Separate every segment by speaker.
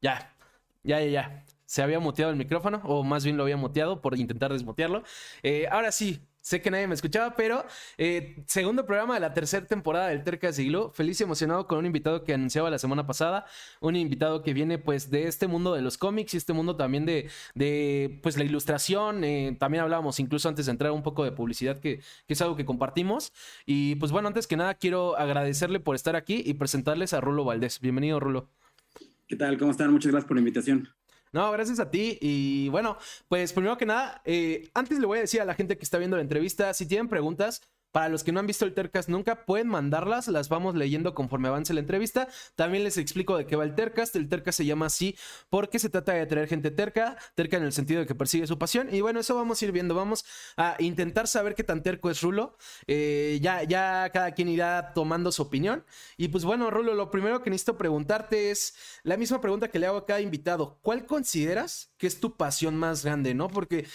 Speaker 1: Ya, ya, ya, ya. Se había muteado el micrófono, o más bien lo había muteado por intentar desmutearlo. Eh, ahora sí, sé que nadie me escuchaba, pero eh, segundo programa de la tercera temporada del Terca Siglo. Feliz y emocionado con un invitado que anunciaba la semana pasada. Un invitado que viene pues de este mundo de los cómics y este mundo también de, de pues la ilustración. Eh, también hablábamos incluso antes de entrar un poco de publicidad, que, que es algo que compartimos. Y pues bueno, antes que nada quiero agradecerle por estar aquí y presentarles a Rulo Valdés. Bienvenido, Rulo.
Speaker 2: ¿Qué tal? ¿Cómo están? Muchas gracias por la invitación.
Speaker 1: No, gracias a ti. Y bueno, pues primero que nada, eh, antes le voy a decir a la gente que está viendo la entrevista, si tienen preguntas, para los que no han visto el Tercast nunca, pueden mandarlas, las vamos leyendo conforme avance la entrevista. También les explico de qué va el Tercast. El Tercast se llama así porque se trata de atraer gente terca, terca en el sentido de que persigue su pasión. Y bueno, eso vamos a ir viendo. Vamos a intentar saber qué tan terco es Rulo. Eh, ya, ya cada quien irá tomando su opinión. Y pues bueno, Rulo, lo primero que necesito preguntarte es la misma pregunta que le hago a cada invitado. ¿Cuál consideras que es tu pasión más grande, no? Porque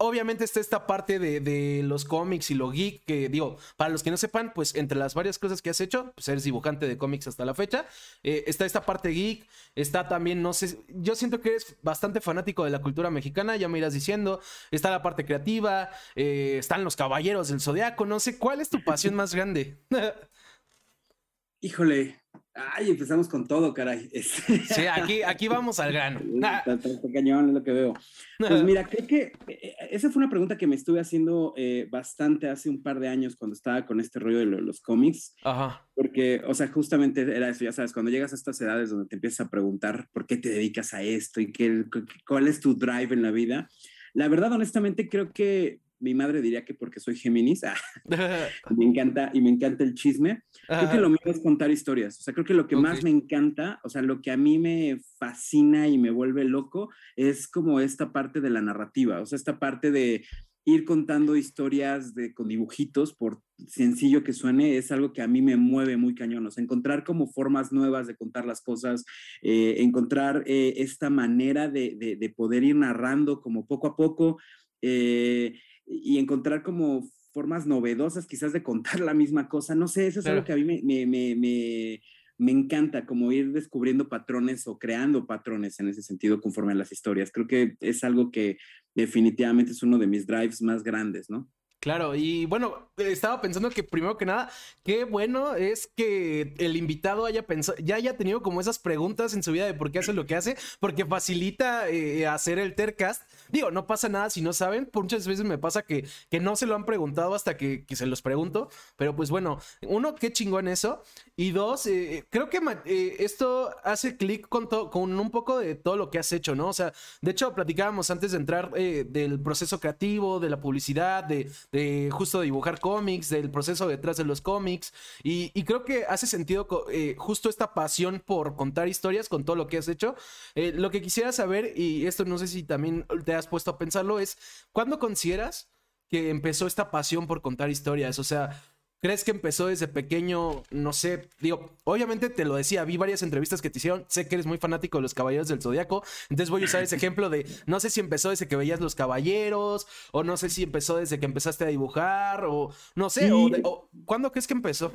Speaker 1: obviamente está esta parte de, los cómics y lo geek, que digo, para los que no sepan, pues entre las varias cosas que has hecho, pues eres dibujante de cómics hasta la fecha, eh, está esta parte geek, está también, no sé, yo siento que eres bastante fanático de la cultura mexicana, ya me irás diciendo, está la parte creativa, eh, están los caballeros del zodiaco, no sé, ¿cuál es tu pasión más grande?
Speaker 2: Híjole, Ay, empezamos con todo, caray.
Speaker 1: Este, sí, aquí, aquí vamos al grano.
Speaker 2: Cañón, es lo que veo. Pues mira, creo que eh, esa fue una pregunta que me estuve haciendo eh, bastante hace un par de años cuando estaba con este rollo de los cómics. Ajá. Porque, o sea, justamente era eso, ya sabes, cuando llegas a estas edades donde te empiezas a preguntar por qué te dedicas a esto y qué, cuál es tu drive en la vida. La verdad, honestamente, creo que mi madre diría que porque soy Géminis, ah, me encanta y me encanta el chisme. Creo que lo mío es contar historias. O sea, creo que lo que más me encanta, o sea, lo que a mí me fascina y me vuelve loco es como esta parte de la narrativa, o sea, esta parte de ir contando historias de, con dibujitos, por sencillo que suene, es algo que a mí me mueve muy cañón. O sea, encontrar como formas nuevas de contar las cosas, eh, encontrar eh, esta manera de, de, poder ir narrando como poco a poco. Eh, y encontrar como formas novedosas quizás de contar la misma cosa. No sé, eso es algo que a mí me, me, me, me, encanta, como ir descubriendo patrones o creando patrones en ese sentido conforme a las historias. Creo que es algo que definitivamente es uno de mis drives más grandes, ¿no?
Speaker 1: Claro, y bueno, estaba pensando que primero que nada, qué bueno es que el invitado haya pensado, ya haya tenido como esas preguntas en su vida de por qué hace lo que hace, porque facilita eh, hacer el Tercast. Digo, no pasa nada si no saben, muchas veces me pasa que, que no se lo han preguntado hasta que, se los pregunto, pero pues bueno, uno, qué chingón eso, y dos, eh, creo que eh, esto hace clic con, con un poco de todo lo que has hecho, ¿no? O sea, de hecho, platicábamos antes de entrar del proceso creativo, de la publicidad, de de justo dibujar cómics, del proceso detrás de los cómics. Y, creo que hace sentido eh, justo esta pasión por contar historias con todo lo que has hecho. Eh, lo que quisiera saber, y esto no sé si también te has puesto a pensarlo, es ¿cuándo consideras que empezó esta pasión por contar historias? O sea, ¿Crees que empezó desde pequeño? No sé, digo, obviamente te lo decía, vi varias entrevistas que te hicieron, sé que eres muy fanático de los Caballeros del Zodiaco, entonces voy a usar ese ejemplo de, no sé si empezó desde que veías los Caballeros, o no sé si empezó desde que empezaste a dibujar, o no sé, o, ¿cuándo crees que empezó?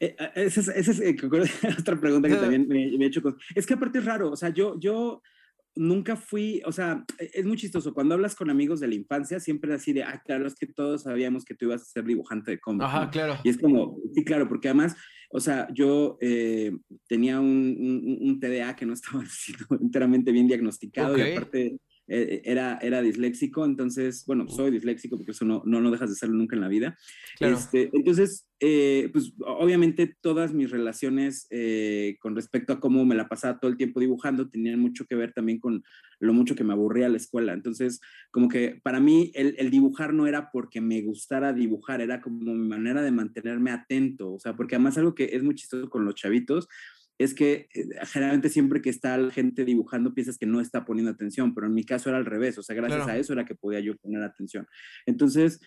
Speaker 2: Eh, eh, esa es, eh, otra pregunta que también me, me he hecho. Es que aparte es raro, o sea, yo, yo nunca fui, o sea, e, es muy chistoso. Cuando hablas con amigos de la infancia, siempre así de, ah, claro, es que todos sabíamos que tú ibas a ser dibujante de cómics.
Speaker 1: Ajá, claro.
Speaker 2: Y es como, sí, claro, porque además, o sea, yo eh, tenía un, un, TDA que no estaba enteramente bien diagnosticado y aparte era, era disléxico, entonces, bueno, soy disléxico porque eso no, no, no dejas de serlo nunca en la vida. Este, entonces, eh, pues obviamente todas mis relaciones eh, con respecto a cómo me la pasaba todo el tiempo dibujando tenían mucho que ver también con lo mucho que me aburría la escuela. Entonces, como que para mí el, el dibujar no era porque me gustara dibujar, era como mi manera de mantenerme atento, o sea, porque además algo que es muy chistoso con los chavitos, es que eh, generalmente siempre que está la gente dibujando piensas que no está poniendo atención, pero en mi caso era al revés, o sea, gracias a eso era que podía yo poner atención. Entonces,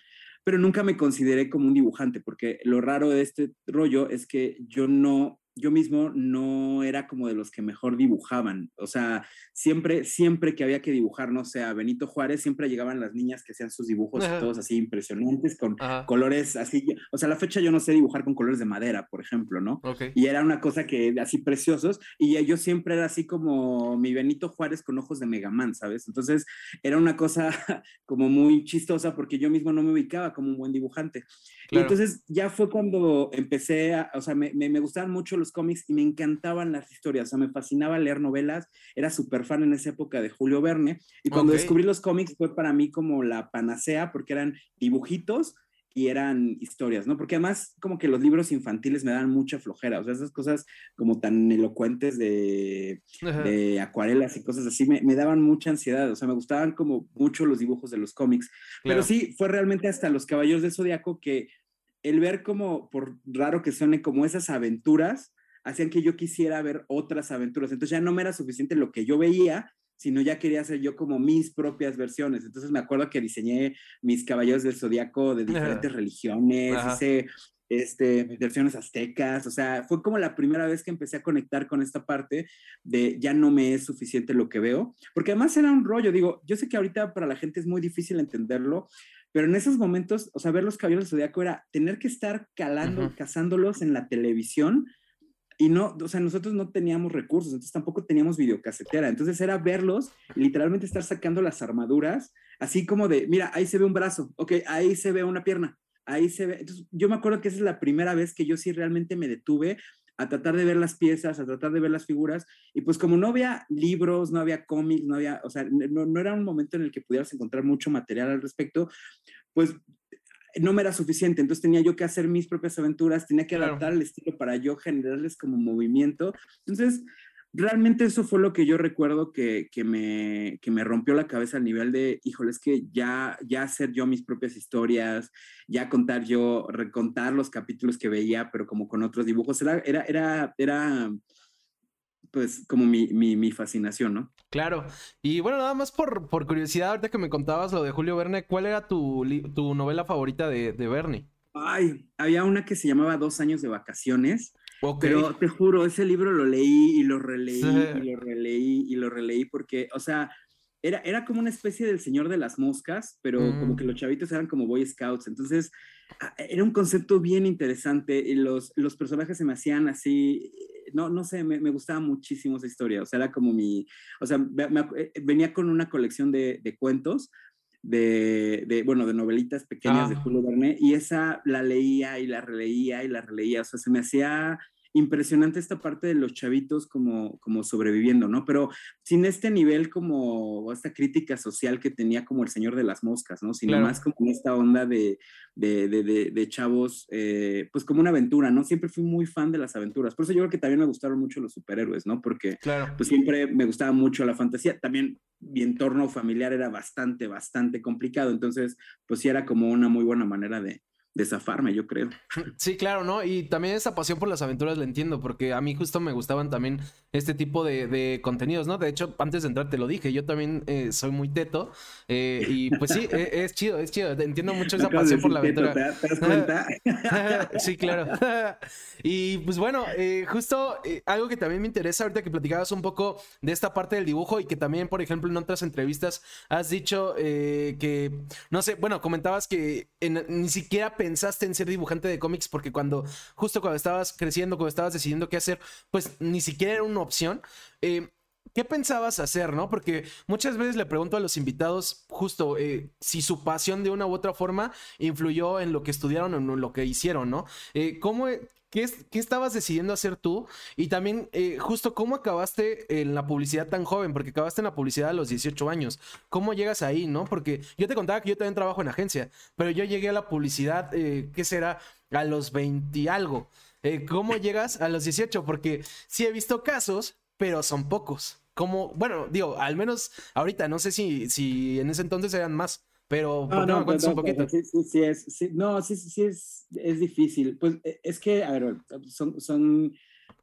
Speaker 2: pero nunca me consideré como un dibujante, porque lo raro de este rollo es que yo no yo mismo no era como de los que mejor dibujaban. O sea, siempre, siempre que había que dibujar, no sé, a Benito Juárez, siempre llegaban las niñas que hacían sus dibujos todos así impresionantes, con colores así. O sea, a la fecha yo no sé dibujar con colores de madera, por ejemplo, ¿no? Y era una cosa que así preciosos. Y yo siempre era así como mi Benito Juárez con ojos de Megaman, ¿sabes? Entonces era una cosa como muy chistosa porque yo mismo no me ubicaba como un buen dibujante. Y entonces ya fue cuando empecé a, o sea, me, me gustaban mucho los cómics y me encantaban las historias, o sea, me fascinaba leer novelas, era súper fan en esa época de Julio Verne, y cuando descubrí los cómics fue para mí como la panacea, porque eran dibujitos y eran historias, ¿no? Porque además como que los libros infantiles me dan mucha flojera, o sea, esas cosas como tan elocuentes de, de acuarelas y cosas así me, me, daban mucha ansiedad, o sea, me gustaban como mucho los dibujos de los cómics, pero sí, fue realmente hasta los Caballeros del Zodiaco que el ver como, por raro que suene, como esas aventuras, hacían que yo quisiera ver otras aventuras. Entonces ya no me era suficiente lo que yo veía, sino ya quería hacer yo como mis propias versiones. Entonces me acuerdo que diseñé mis caballeros del zodiaco de diferentes religiones, hice este, versiones aztecas, o sea, fue como la primera vez que empecé a conectar con esta parte de ya no me es suficiente lo que veo, porque además era un rollo, digo, yo sé que ahorita para la gente es muy difícil entenderlo, pero en esos momentos, o sea, ver los caballeros del zodiaco era tener que estar calando, cazándolos en la televisión y no, o sea, nosotros no teníamos recursos, entonces tampoco teníamos videocasetera. Entonces era verlos, literalmente estar sacando las armaduras, así como de, mira, ahí se ve un brazo, ok, ahí se ve una pierna, ahí se ve. Entonces yo me acuerdo que esa es la primera vez que yo sí realmente me detuve a tratar de ver las piezas, a tratar de ver las figuras. Y pues como no había libros, no había cómics, no había, o sea, no, no, era un momento en el que pudieras encontrar mucho material al respecto, pues no me era suficiente, entonces tenía yo que hacer mis propias aventuras, tenía que adaptar el estilo para yo generarles como movimiento. Entonces, realmente eso fue lo que yo recuerdo que, me, me rompió la cabeza al nivel de, híjole, es que ya, ya hacer yo mis propias historias, ya contar yo, recontar los capítulos que veía, pero como con otros dibujos, era, era, era, era pues como mi, mi, fascinación, ¿no?
Speaker 1: Claro. Y bueno, nada más por, por, curiosidad, ahorita que me contabas lo de Julio Verne, ¿cuál era tu, tu novela favorita de, de, Verne?
Speaker 2: Ay, había una que se llamaba Dos años de vacaciones. Pero te juro, ese libro lo leí y lo releí y lo releí y lo releí porque, o sea, era, era como una especie del Señor de las Moscas, pero como que mm. los chavitos eran como Boy Scouts. Entonces, era un concepto bien interesante y los, los personajes se me hacían así no, no sé, me, gustaba muchísimo esa historia, o sea, era como mi, o sea, eh, venía con una colección de, cuentos, de, bueno, de novelitas pequeñas de ah. Julio Verne, y esa la leía y la releía y la releía, o sea, se me hacía impresionante esta parte de los chavitos como, como sobreviviendo, ¿no? Pero sin este nivel como esta crítica social que tenía como el Señor de las Moscas, ¿no? Sino más como esta onda de, de, de, de, chavos, eh, pues como una aventura, ¿no? Siempre fui muy fan de las aventuras. Por eso yo creo que también me gustaron mucho los superhéroes, ¿no? Porque claro. pues siempre me gustaba mucho la fantasía. También mi entorno familiar era bastante, bastante complicado. Entonces, pues sí era como una muy buena manera de, desafarme, yo creo.
Speaker 1: Sí, claro, ¿no? Y también esa pasión por las aventuras la entiendo, porque a mí justo me gustaban también este tipo de, contenidos, ¿no? De hecho, antes de entrar te lo dije, yo también eh, soy muy teto, eh, y pues sí, e, es, chido, es chido, entiendo mucho esa pasión por la aventura. ¿te, das cuenta? sí, claro. y pues bueno, eh, justo algo que también me interesa ahorita que platicabas un poco de esta parte del dibujo y que también, por ejemplo, en otras entrevistas has dicho que, no sé, bueno, comentabas que ni siquiera pensaste en ser dibujante de cómics porque cuando, justo cuando estabas creciendo, cuando estabas decidiendo qué hacer, pues ni siquiera era opción. Eh, ¿Qué pensabas hacer, no? Porque muchas veces le pregunto a los invitados justo eh, si su pasión de una u otra forma influyó en lo que estudiaron o en lo que hicieron, ¿no? Eh, ¿Cómo, ¿Qué, estabas decidiendo hacer tú? Y también, justo, ¿cómo acabaste en la publicidad tan joven? Porque acabaste en la publicidad a los 18 años. ¿Cómo llegas ahí, no? Porque yo te contaba que yo también trabajo en agencia, pero yo llegué a la publicidad, ¿qué será? A los 20 y algo. Eh, ¿Cómo llegas a los 18? Porque sí he visto casos, pero son pocos. Como, bueno, digo, al menos ahorita, no sé si, si en ese entonces eran más. Pero, no, no,
Speaker 2: me un poquito? Sí, sí, sí, es, sí, no, sí, sí, es, es difícil. Pues e, es que, a ver, son, son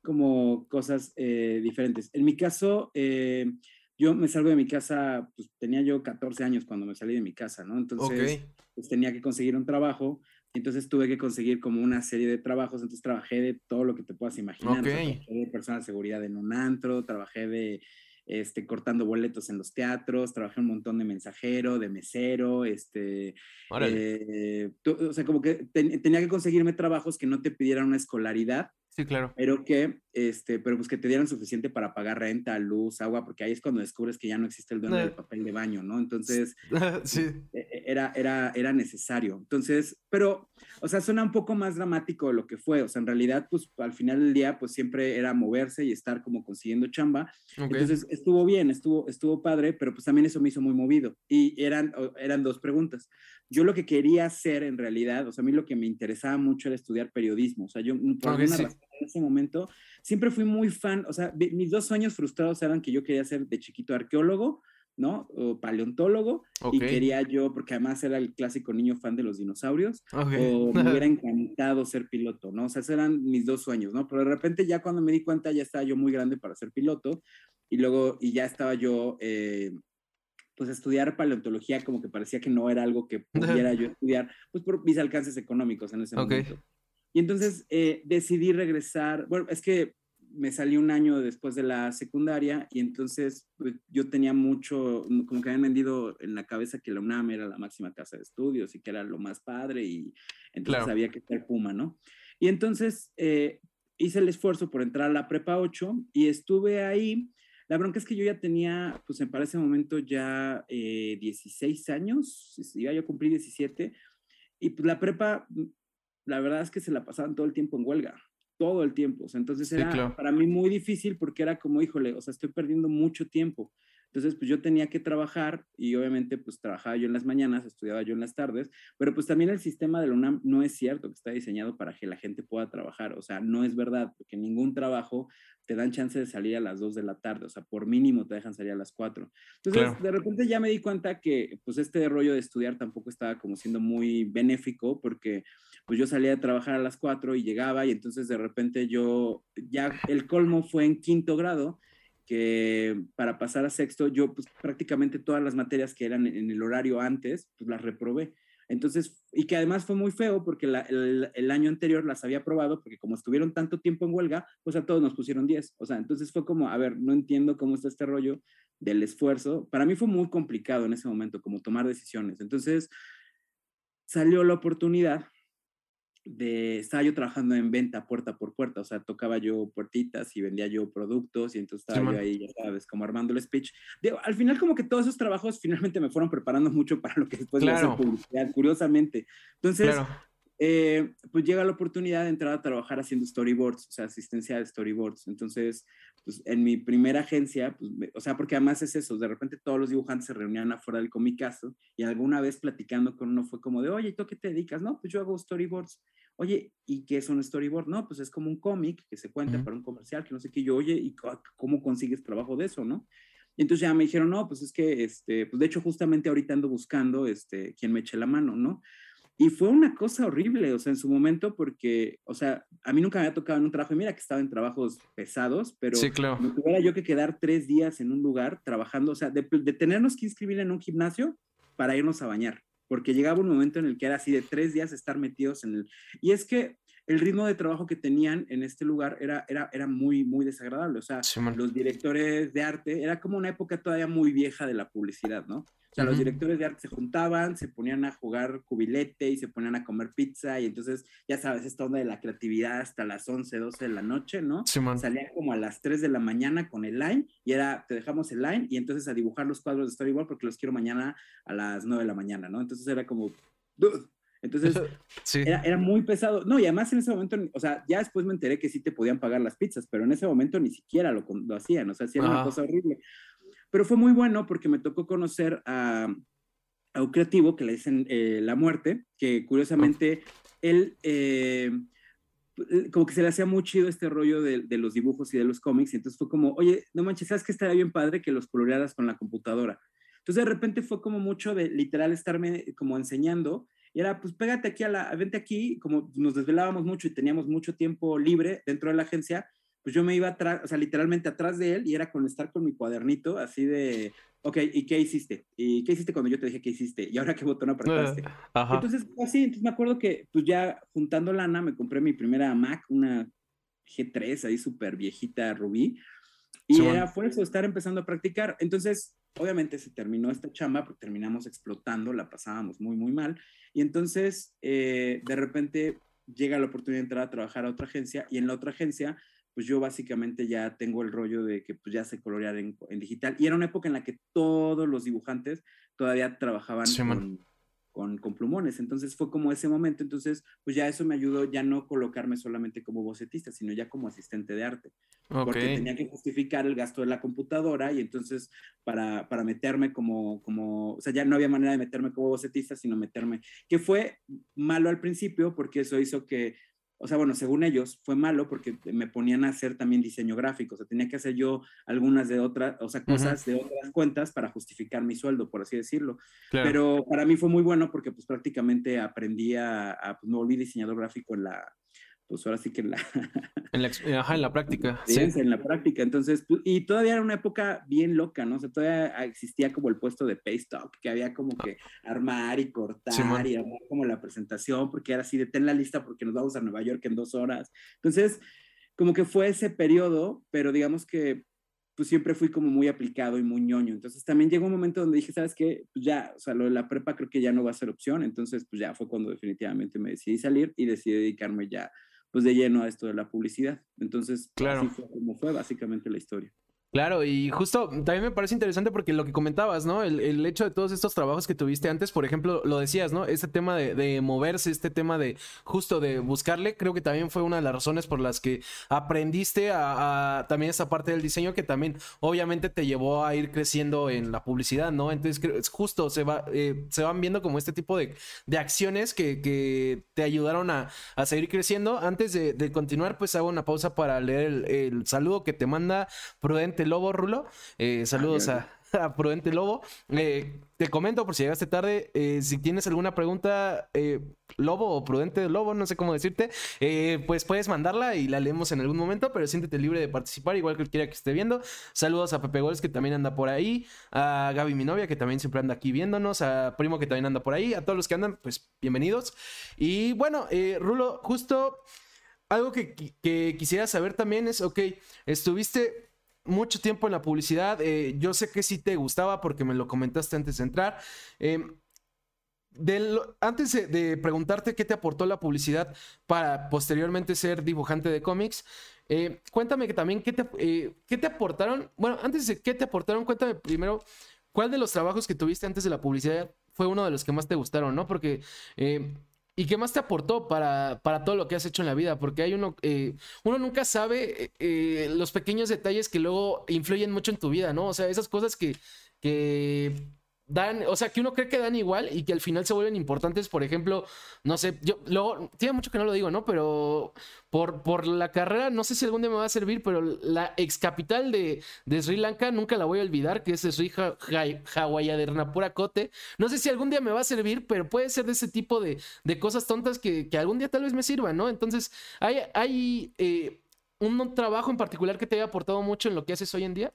Speaker 2: como cosas eh, diferentes. En mi caso, eh, yo me salgo de mi casa, pues tenía yo 14 años cuando me salí de mi casa, ¿no? Entonces, pues tenía que conseguir un trabajo entonces tuve que conseguir como una serie de trabajos, entonces trabajé de todo lo que te puedas imaginar.
Speaker 1: trabajé
Speaker 2: de personal de seguridad en un antro, trabajé de este, cortando boletos en los teatros, trabajé un montón de mensajero, de mesero, este, eh, o sea, como que tenía que conseguirme trabajos que no te pidieran una escolaridad,
Speaker 1: Sí, claro.
Speaker 2: Pero que, este, pero pues que te dieran suficiente para pagar renta, luz, agua, porque ahí es cuando descubres que ya no existe el dueño del papel de baño, ¿no? Entonces,
Speaker 1: sí.
Speaker 2: E, e, era, era, era necesario. Entonces, pero, o sea, suena un poco más dramático de lo que fue. O sea, en realidad, pues al final del día, pues siempre era moverse y estar como consiguiendo chamba. Entonces, estuvo bien, estuvo, estuvo padre, pero pues también eso me hizo muy movido. Y eran, eran dos preguntas. Yo lo que quería hacer en realidad, o sea, a mí lo que me interesaba mucho era estudiar periodismo. O sea, yo por alguna razón en ese momento, siempre fui muy fan, o sea, mis dos sueños frustrados eran que yo quería ser de chiquito arqueólogo, ¿no? O paleontólogo, y quería yo, porque además era el clásico niño fan de los dinosaurios, o me hubiera encantado ser piloto, ¿no? O sea, esos eran mis dos sueños, ¿no? Pero de repente ya cuando me di cuenta ya estaba yo muy grande para ser piloto, y luego, y ya estaba yo... Eh, pues estudiar paleontología como que parecía que no era algo que pudiera yo estudiar, pues por mis alcances económicos en ese momento. Y entonces eh, decidí regresar, bueno, es que me salí un año después de la secundaria y entonces pues, yo tenía mucho, como que habían vendido en la cabeza que la UNAM era la máxima casa de estudios y que era lo más padre y entonces había que ser Puma, ¿no? Y entonces eh, hice el esfuerzo por entrar a la prepa 8 y estuve ahí. La bronca es que yo ya tenía, pues para ese momento ya 16 eh, años, iba yo a cumplir 17, y pues la prepa la verdad es que se la pasaban todo el tiempo en huelga, todo el tiempo. O sea, entonces era para mí muy difícil porque era como, híjole, o sea, estoy perdiendo mucho tiempo. Entonces, pues yo tenía que trabajar y obviamente pues trabajaba yo en las mañanas, estudiaba yo en las tardes, pero pues también el sistema de la UNAM no es cierto que está diseñado para que la gente pueda trabajar, o sea, no es verdad, porque ningún trabajo te dan chance de salir a las 2 de la tarde, o sea, por mínimo te dejan salir a las 4. Entonces, de repente ya me di cuenta que pues este rollo de estudiar tampoco estaba como siendo muy benéfico porque pues yo salía a trabajar a las 4 y llegaba y entonces de repente yo, ya el colmo fue en quinto grado que para pasar a sexto, yo pues prácticamente todas las materias que eran en el horario antes, pues las reprobé. Entonces, y que además fue muy feo porque el, año anterior las había aprobado porque como estuvieron tanto tiempo en huelga, pues a todos nos pusieron 10. O sea, entonces fue como, a ver, no entiendo cómo está este rollo del esfuerzo. Para mí fue muy complicado en ese momento, como tomar decisiones. Entonces, salió la oportunidad de, estaba yo trabajando en venta puerta por puerta, o sea, tocaba yo puertitas y vendía yo productos y entonces estaba yo ahí, ya sabes, como armando el speech. al final como que todos esos trabajos finalmente me fueron preparando mucho para lo que después claro. de hacer publicidad, curiosamente. Entonces, eh, pues llega la oportunidad de entrar a trabajar haciendo storyboards, o sea, asistencia de storyboards. Entonces, pues en mi primera agencia, pues, o sea, porque además es eso, de repente todos los dibujantes se reunían afuera del comicazo y alguna vez platicando con uno fue como de, oye, ¿tú a qué te dedicas? No, pues yo hago storyboards. Oye, ¿y qué es un storyboard? No, pues es como un cómic que se cuenta para un comercial, que no sé qué. Yo, oye, ¿y cómo consigues trabajo de eso, no? Y entonces ya me dijeron, no, pues es que, este, pues de hecho justamente ahorita ando buscando, este, quien me eche la mano, ¿no? Y fue una cosa horrible, o sea, en su momento, porque, o sea, a mí nunca me había tocado en un trabajo, y mira que estaba en trabajos pesados, pero
Speaker 1: sí, claro.
Speaker 2: me tuviera yo que quedar tres días en un lugar trabajando, o sea, de, de tenernos que inscribir en un gimnasio para irnos a bañar porque llegaba un momento en el que era así de tres días estar metidos en el... Y es que el ritmo de trabajo que tenían en este lugar era, era, era muy, muy desagradable. O sea, los directores de arte, era como una época todavía muy vieja de la publicidad, ¿no? Sea, los directores de arte se juntaban, se ponían a jugar cubilete y se ponían a comer pizza y entonces, ya sabes, esta onda de la creatividad hasta las 11, 12 de la noche, ¿no? Salían como a las 3 de la mañana con el line y era, te dejamos el line y entonces a dibujar los cuadros de storyboard porque los quiero mañana a las 9 de la mañana, ¿no? Entonces era como, Entonces, era, era, muy pesado. No, y además en ese momento, o sea, ya después me enteré que sí te podían pagar las pizzas, pero en ese momento ni siquiera lo, lo hacían, o sea, sí era una cosa horrible. Pero fue muy bueno porque me tocó conocer a, un creativo que le dicen eh, La Muerte, que curiosamente él eh, como que se le hacía muy chido este rollo de, los dibujos y de los cómics, y entonces fue como, oye, no manches, ¿sabes que estaría bien padre que los colorearas con la computadora? Entonces de repente fue como mucho de literal estarme como enseñando, y era, pues pégate aquí a la, vente aquí, como nos desvelábamos mucho y teníamos mucho tiempo libre dentro de la agencia, pues yo me iba atrás, o sea, literalmente atrás de él y era con estar con mi cuadernito así de, ok, ¿y qué hiciste? ¿Y qué hiciste cuando yo te dije que hiciste? ¿Y ahora qué botón apretaste? Entonces, así, entonces me acuerdo que pues ya juntando lana me compré mi primera Mac, una G3 ahí súper viejita Rubí. Y era por eso, estar empezando a practicar. Entonces, obviamente se terminó esta chamba, porque terminamos explotando, la pasábamos muy, muy mal. Y entonces, eh, de repente, llega la oportunidad de entrar a trabajar a otra agencia y en la otra agencia, pues yo básicamente ya tengo el rollo de que pues ya sé colorear en, en digital. Y era una época en la que todos los dibujantes todavía trabajaban con, con, con, plumones. Entonces fue como ese momento. Entonces, pues ya eso me ayudó ya no colocarme solamente como bocetista, sino ya como asistente de arte. Porque tenía que justificar el gasto de la computadora y entonces para, para meterme como, como, o sea, ya no había manera de meterme como bocetista, sino meterme, que fue malo al principio porque eso hizo que o sea, bueno, según ellos fue malo porque me ponían a hacer también diseño gráfico, o sea, tenía que hacer yo algunas de otras, o sea, cosas de otras cuentas para justificar mi sueldo, por así decirlo. Pero para mí fue muy bueno porque pues prácticamente aprendí a, a pues me volví diseñador gráfico en la, pues ahora sí que en la...
Speaker 1: en la, ajá, en la práctica.
Speaker 2: Sí, en la práctica. Entonces, pues, y todavía era una época bien loca, ¿no? O sea, todavía existía como el puesto de Paystock, que había como que armar y cortar y armar como la presentación, porque era así de ten la lista porque nos vamos a Nueva York en dos horas. Entonces, como que fue ese periodo, pero digamos que pues siempre fui como muy aplicado y muy ñoño. Entonces también llegó un momento donde dije, ¿sabes qué? Pues ya, o sea, lo de la prepa creo que ya no va a ser opción. Entonces, pues ya fue cuando definitivamente me decidí salir y decidí dedicarme ya pues de lleno a esto de la publicidad. Entonces, claro. así fue como fue básicamente la historia.
Speaker 1: Claro, y justo también me parece interesante porque lo que comentabas, ¿no? El, hecho de todos estos trabajos que tuviste antes, por ejemplo, lo decías, ¿no? Este tema de, moverse, este tema de justo de buscarle, creo que también fue una de las razones por las que aprendiste a, también esa parte del diseño que también obviamente te llevó a ir creciendo en la publicidad, ¿no? Entonces, justo se, va, eh, se van viendo como este tipo de, acciones que, te ayudaron a, seguir creciendo. Antes de, continuar, pues hago una pausa para leer el, el saludo que te manda Prudente Lobo, Rulo. Eh, ah, saludos a, Prudente Lobo. Eh, te comento por si llegaste tarde, eh, si tienes alguna pregunta, Lobo o Prudente Lobo, no sé cómo decirte, pues puedes mandarla y la leemos en algún momento, pero siéntete libre de participar, igual que quiera que esté viendo. Saludos a Pepe Goles, que también anda por ahí, a Gaby, mi novia, que también siempre anda aquí viéndonos, a Primo, que también anda por ahí, a todos los que andan, pues bienvenidos. Y bueno, Rulo, justo algo que, que quisiera saber también es, ok, estuviste mucho tiempo en la publicidad. Eh, yo sé que sí te gustaba porque me lo comentaste antes de entrar. Em, antes de, preguntarte qué te aportó la publicidad para posteriormente ser dibujante de cómics, eh, cuéntame que también qué te, eh, qué te aportaron. Bueno, antes de qué te aportaron, cuéntame primero cuál de los trabajos que tuviste antes de la publicidad fue uno de los que más te gustaron, ¿no? Porque ¿Y qué más te aportó para, para, todo lo que has hecho en la vida? Porque hay uno, eh, uno nunca sabe eh, eh, los pequeños detalles que luego influyen mucho en tu vida, ¿no? O sea, esas cosas que, que dan, o sea, que uno cree que dan igual y que al final se vuelven importantes. Por ejemplo, no sé, yo luego, tiene mucho que no lo digo, ¿no? Pero por, por la carrera, no sé si algún día me va a servir, pero la ex capital de, de Sri Lanka nunca la voy a olvidar, que es Sri Hawaii Kote. No sé si algún día me va a servir, pero puede ser de ese tipo de, de cosas tontas que, que, algún día tal vez me sirvan, ¿no? Entonces, hay, hay eh, un trabajo en particular que te haya aportado mucho en lo que haces hoy en día.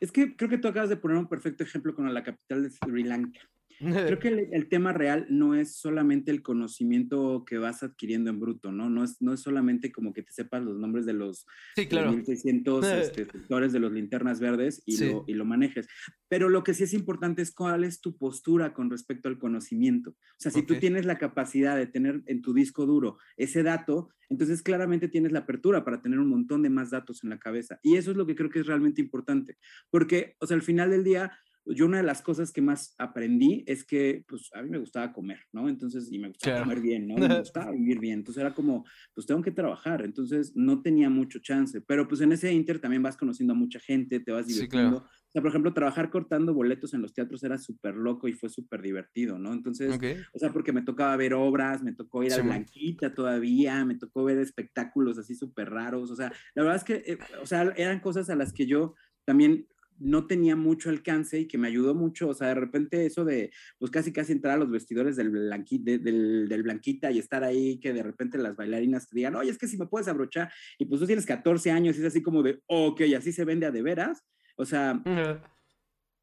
Speaker 2: Es que creo que tú acabas de poner un perfecto ejemplo con la capital de Sri Lanka. Creo que el, tema real no es solamente el conocimiento que vas adquiriendo en bruto, ¿no? No es, no es solamente como que te sepas los nombres de los
Speaker 1: sí, claro.
Speaker 2: 1600 este, sectores de los linternas verdes y, lo, y lo manejes. Pero lo que sí es importante es cuál es tu postura con respecto al conocimiento. O sea, si tú tienes la capacidad de tener en tu disco duro ese dato, entonces claramente tienes la apertura para tener un montón de más datos en la cabeza. Y eso es lo que creo que es realmente importante. Porque, o sea, al final del día yo una de las cosas que más aprendí es que, pues, a mí me gustaba comer, ¿no? Entonces, y me gustaba comer bien, ¿no? me gustaba vivir bien. Entonces era como, pues tengo que trabajar. Entonces no tenía mucho chance. Pero pues en ese inter también vas conociendo a mucha gente, te vas divirtiendo. O sea, por ejemplo, trabajar cortando boletos en los teatros era súper loco y fue súper divertido, ¿no? Entonces, o sea, porque me tocaba ver obras, me tocó ir a Blanquita todavía, me tocó ver espectáculos así súper raros. O sea, la verdad es que, eh, o sea, eran cosas a las que yo también no tenía mucho alcance y que me ayudó mucho, o sea, de repente eso de, pues casi casi entrar a los vestidores del, del, Blanquita y estar ahí, que de repente las bailarinas te digan, oye, es que si me puedes abrochar, y pues tú tienes 14 años y es así como de, ok, así se vende a de veras, o sea...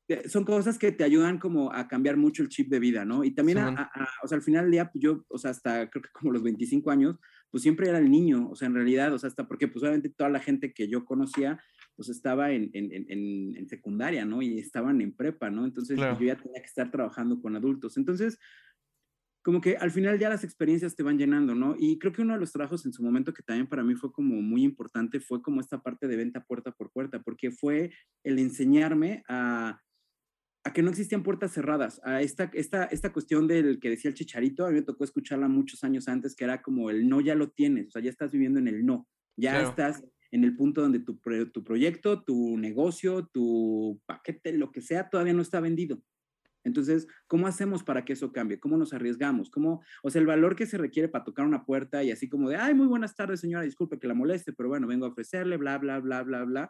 Speaker 2: Eh, son cosas que te ayudan como a cambiar mucho el chip de vida, ¿no? Y también, o sea, al final del día, pues, yo, o sea, hasta creo que como los 25 años, pues siempre era el niño, o sea, en realidad, o sea, hasta porque pues obviamente toda la gente que yo conocía, pues estaba en, en, en, en secundaria, ¿no? Y estaban en prepa, ¿no? Entonces yo ya tenía que estar trabajando con adultos. Entonces, como que al final ya las experiencias te van llenando, ¿no? Y creo que uno de los trabajos en su momento que también para mí fue como muy importante fue como esta parte de venta puerta por puerta, porque fue el enseñarme a a que no existían puertas cerradas, a esta, esta, esta cuestión del que decía el chicharito, a mí me tocó escucharla muchos años antes, que era como el no ya lo tienes, o sea, ya estás viviendo en el no, ya estás en el punto donde tu, tu proyecto, tu negocio, tu paquete, lo que sea, todavía no está vendido. Entonces, ¿cómo hacemos para que eso cambie? ¿Cómo nos arriesgamos? ¿Cómo, o sea, el valor que se requiere para tocar una puerta y así como de, ay, muy buenas tardes, señora, disculpe que la moleste, pero bueno, vengo a ofrecerle, bla, bla, bla, bla, bla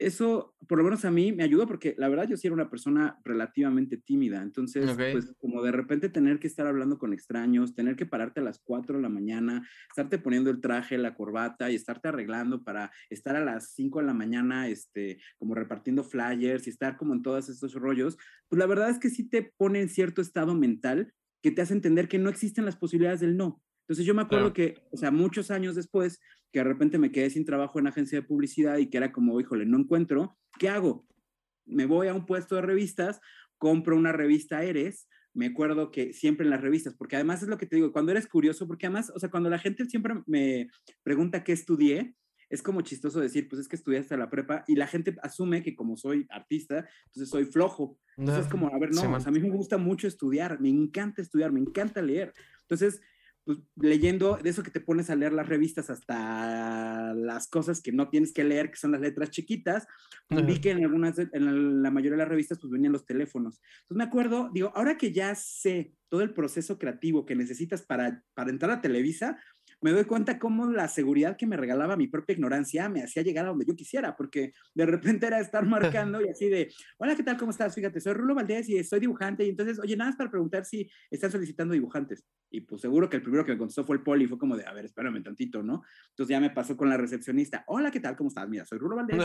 Speaker 2: eso, por lo menos a mí, me ayuda porque la verdad yo sí era una persona relativamente tímida. Entonces, pues como de repente tener que estar hablando con extraños, tener que pararte a las 4 de la mañana, estarte poniendo el traje, la corbata y estarte arreglando para estar a las 5 de la mañana, este, como repartiendo flyers y estar como en todos estos rollos, pues la verdad es que sí te pone en cierto estado mental que te hace entender que no existen las posibilidades del no. Entonces yo me acuerdo que, o sea, muchos años después, que de repente me quedé sin trabajo en agencia de publicidad y que era como, híjole, no encuentro, ¿qué hago? Me voy a un puesto de revistas, compro una revista Eres, me acuerdo que siempre en las revistas, porque además es lo que te digo, cuando eres curioso, porque además, o sea, cuando la gente siempre me pregunta qué estudié, es como chistoso decir, pues es que estudié hasta la prepa y la gente asume que como soy artista, entonces soy flojo. Entonces es como, a ver, no, a mí me gusta mucho estudiar, me encanta estudiar, me encanta leer. Entonces, pues, leyendo de eso que te pones a leer las revistas hasta las cosas que no tienes que leer, que son las letras chiquitas, pues, vi que en algunas, en la, mayoría de las revistas, pues venían los teléfonos. Entonces me acuerdo, digo, ahora que ya sé todo el proceso creativo que necesitas para, para entrar a Televisa, me doy cuenta cómo la seguridad que me regalaba mi propia ignorancia me hacía llegar a donde yo quisiera, porque de repente era estar marcando y así de, hola, ¿qué tal? ¿Cómo estás? Fíjate, soy Rulo Valdés y soy dibujante. Y entonces, oye, nada más para preguntar si están solicitando dibujantes. Y pues seguro que el primero que me contestó fue el poli, fue como de, a ver, espérame tantito, ¿no? Entonces ya me pasó con la recepcionista, hola, ¿qué tal? ¿Cómo estás? Mira, soy Rulo Valdés,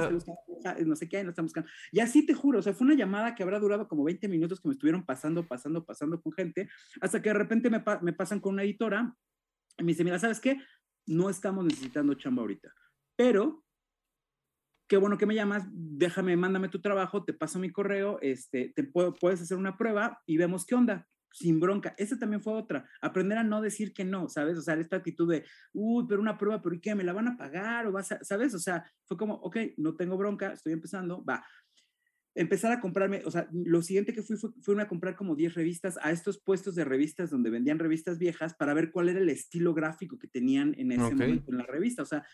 Speaker 2: no. sé qué, no estamos buscando. Y así te juro, o sea, fue una llamada que habrá durado como 20 minutos que me estuvieron pasando, pasando, pasando con gente, hasta que de repente me, me pasan con una editora me dice, mira, ¿sabes qué? no estamos necesitando chamba ahorita. Pero, qué bueno que me llamas, déjame, mándame tu trabajo, te paso mi correo, este, te puedo, puedes hacer una prueba y vemos qué onda, sin bronca. Esa también fue otra, aprender a no decir que no, ¿sabes? O sea, esta actitud de, uy, pero una prueba, pero ¿y qué? ¿Me la van a pagar? ¿O vas a, ¿sabes? O sea, fue como, ok, no tengo bronca, estoy empezando, va empezar a comprarme, o sea, lo siguiente que fui fue, a comprar como 10 revistas a estos puestos de revistas donde vendían revistas viejas para ver cuál era el estilo gráfico que tenían en ese momento en la revista. O sea,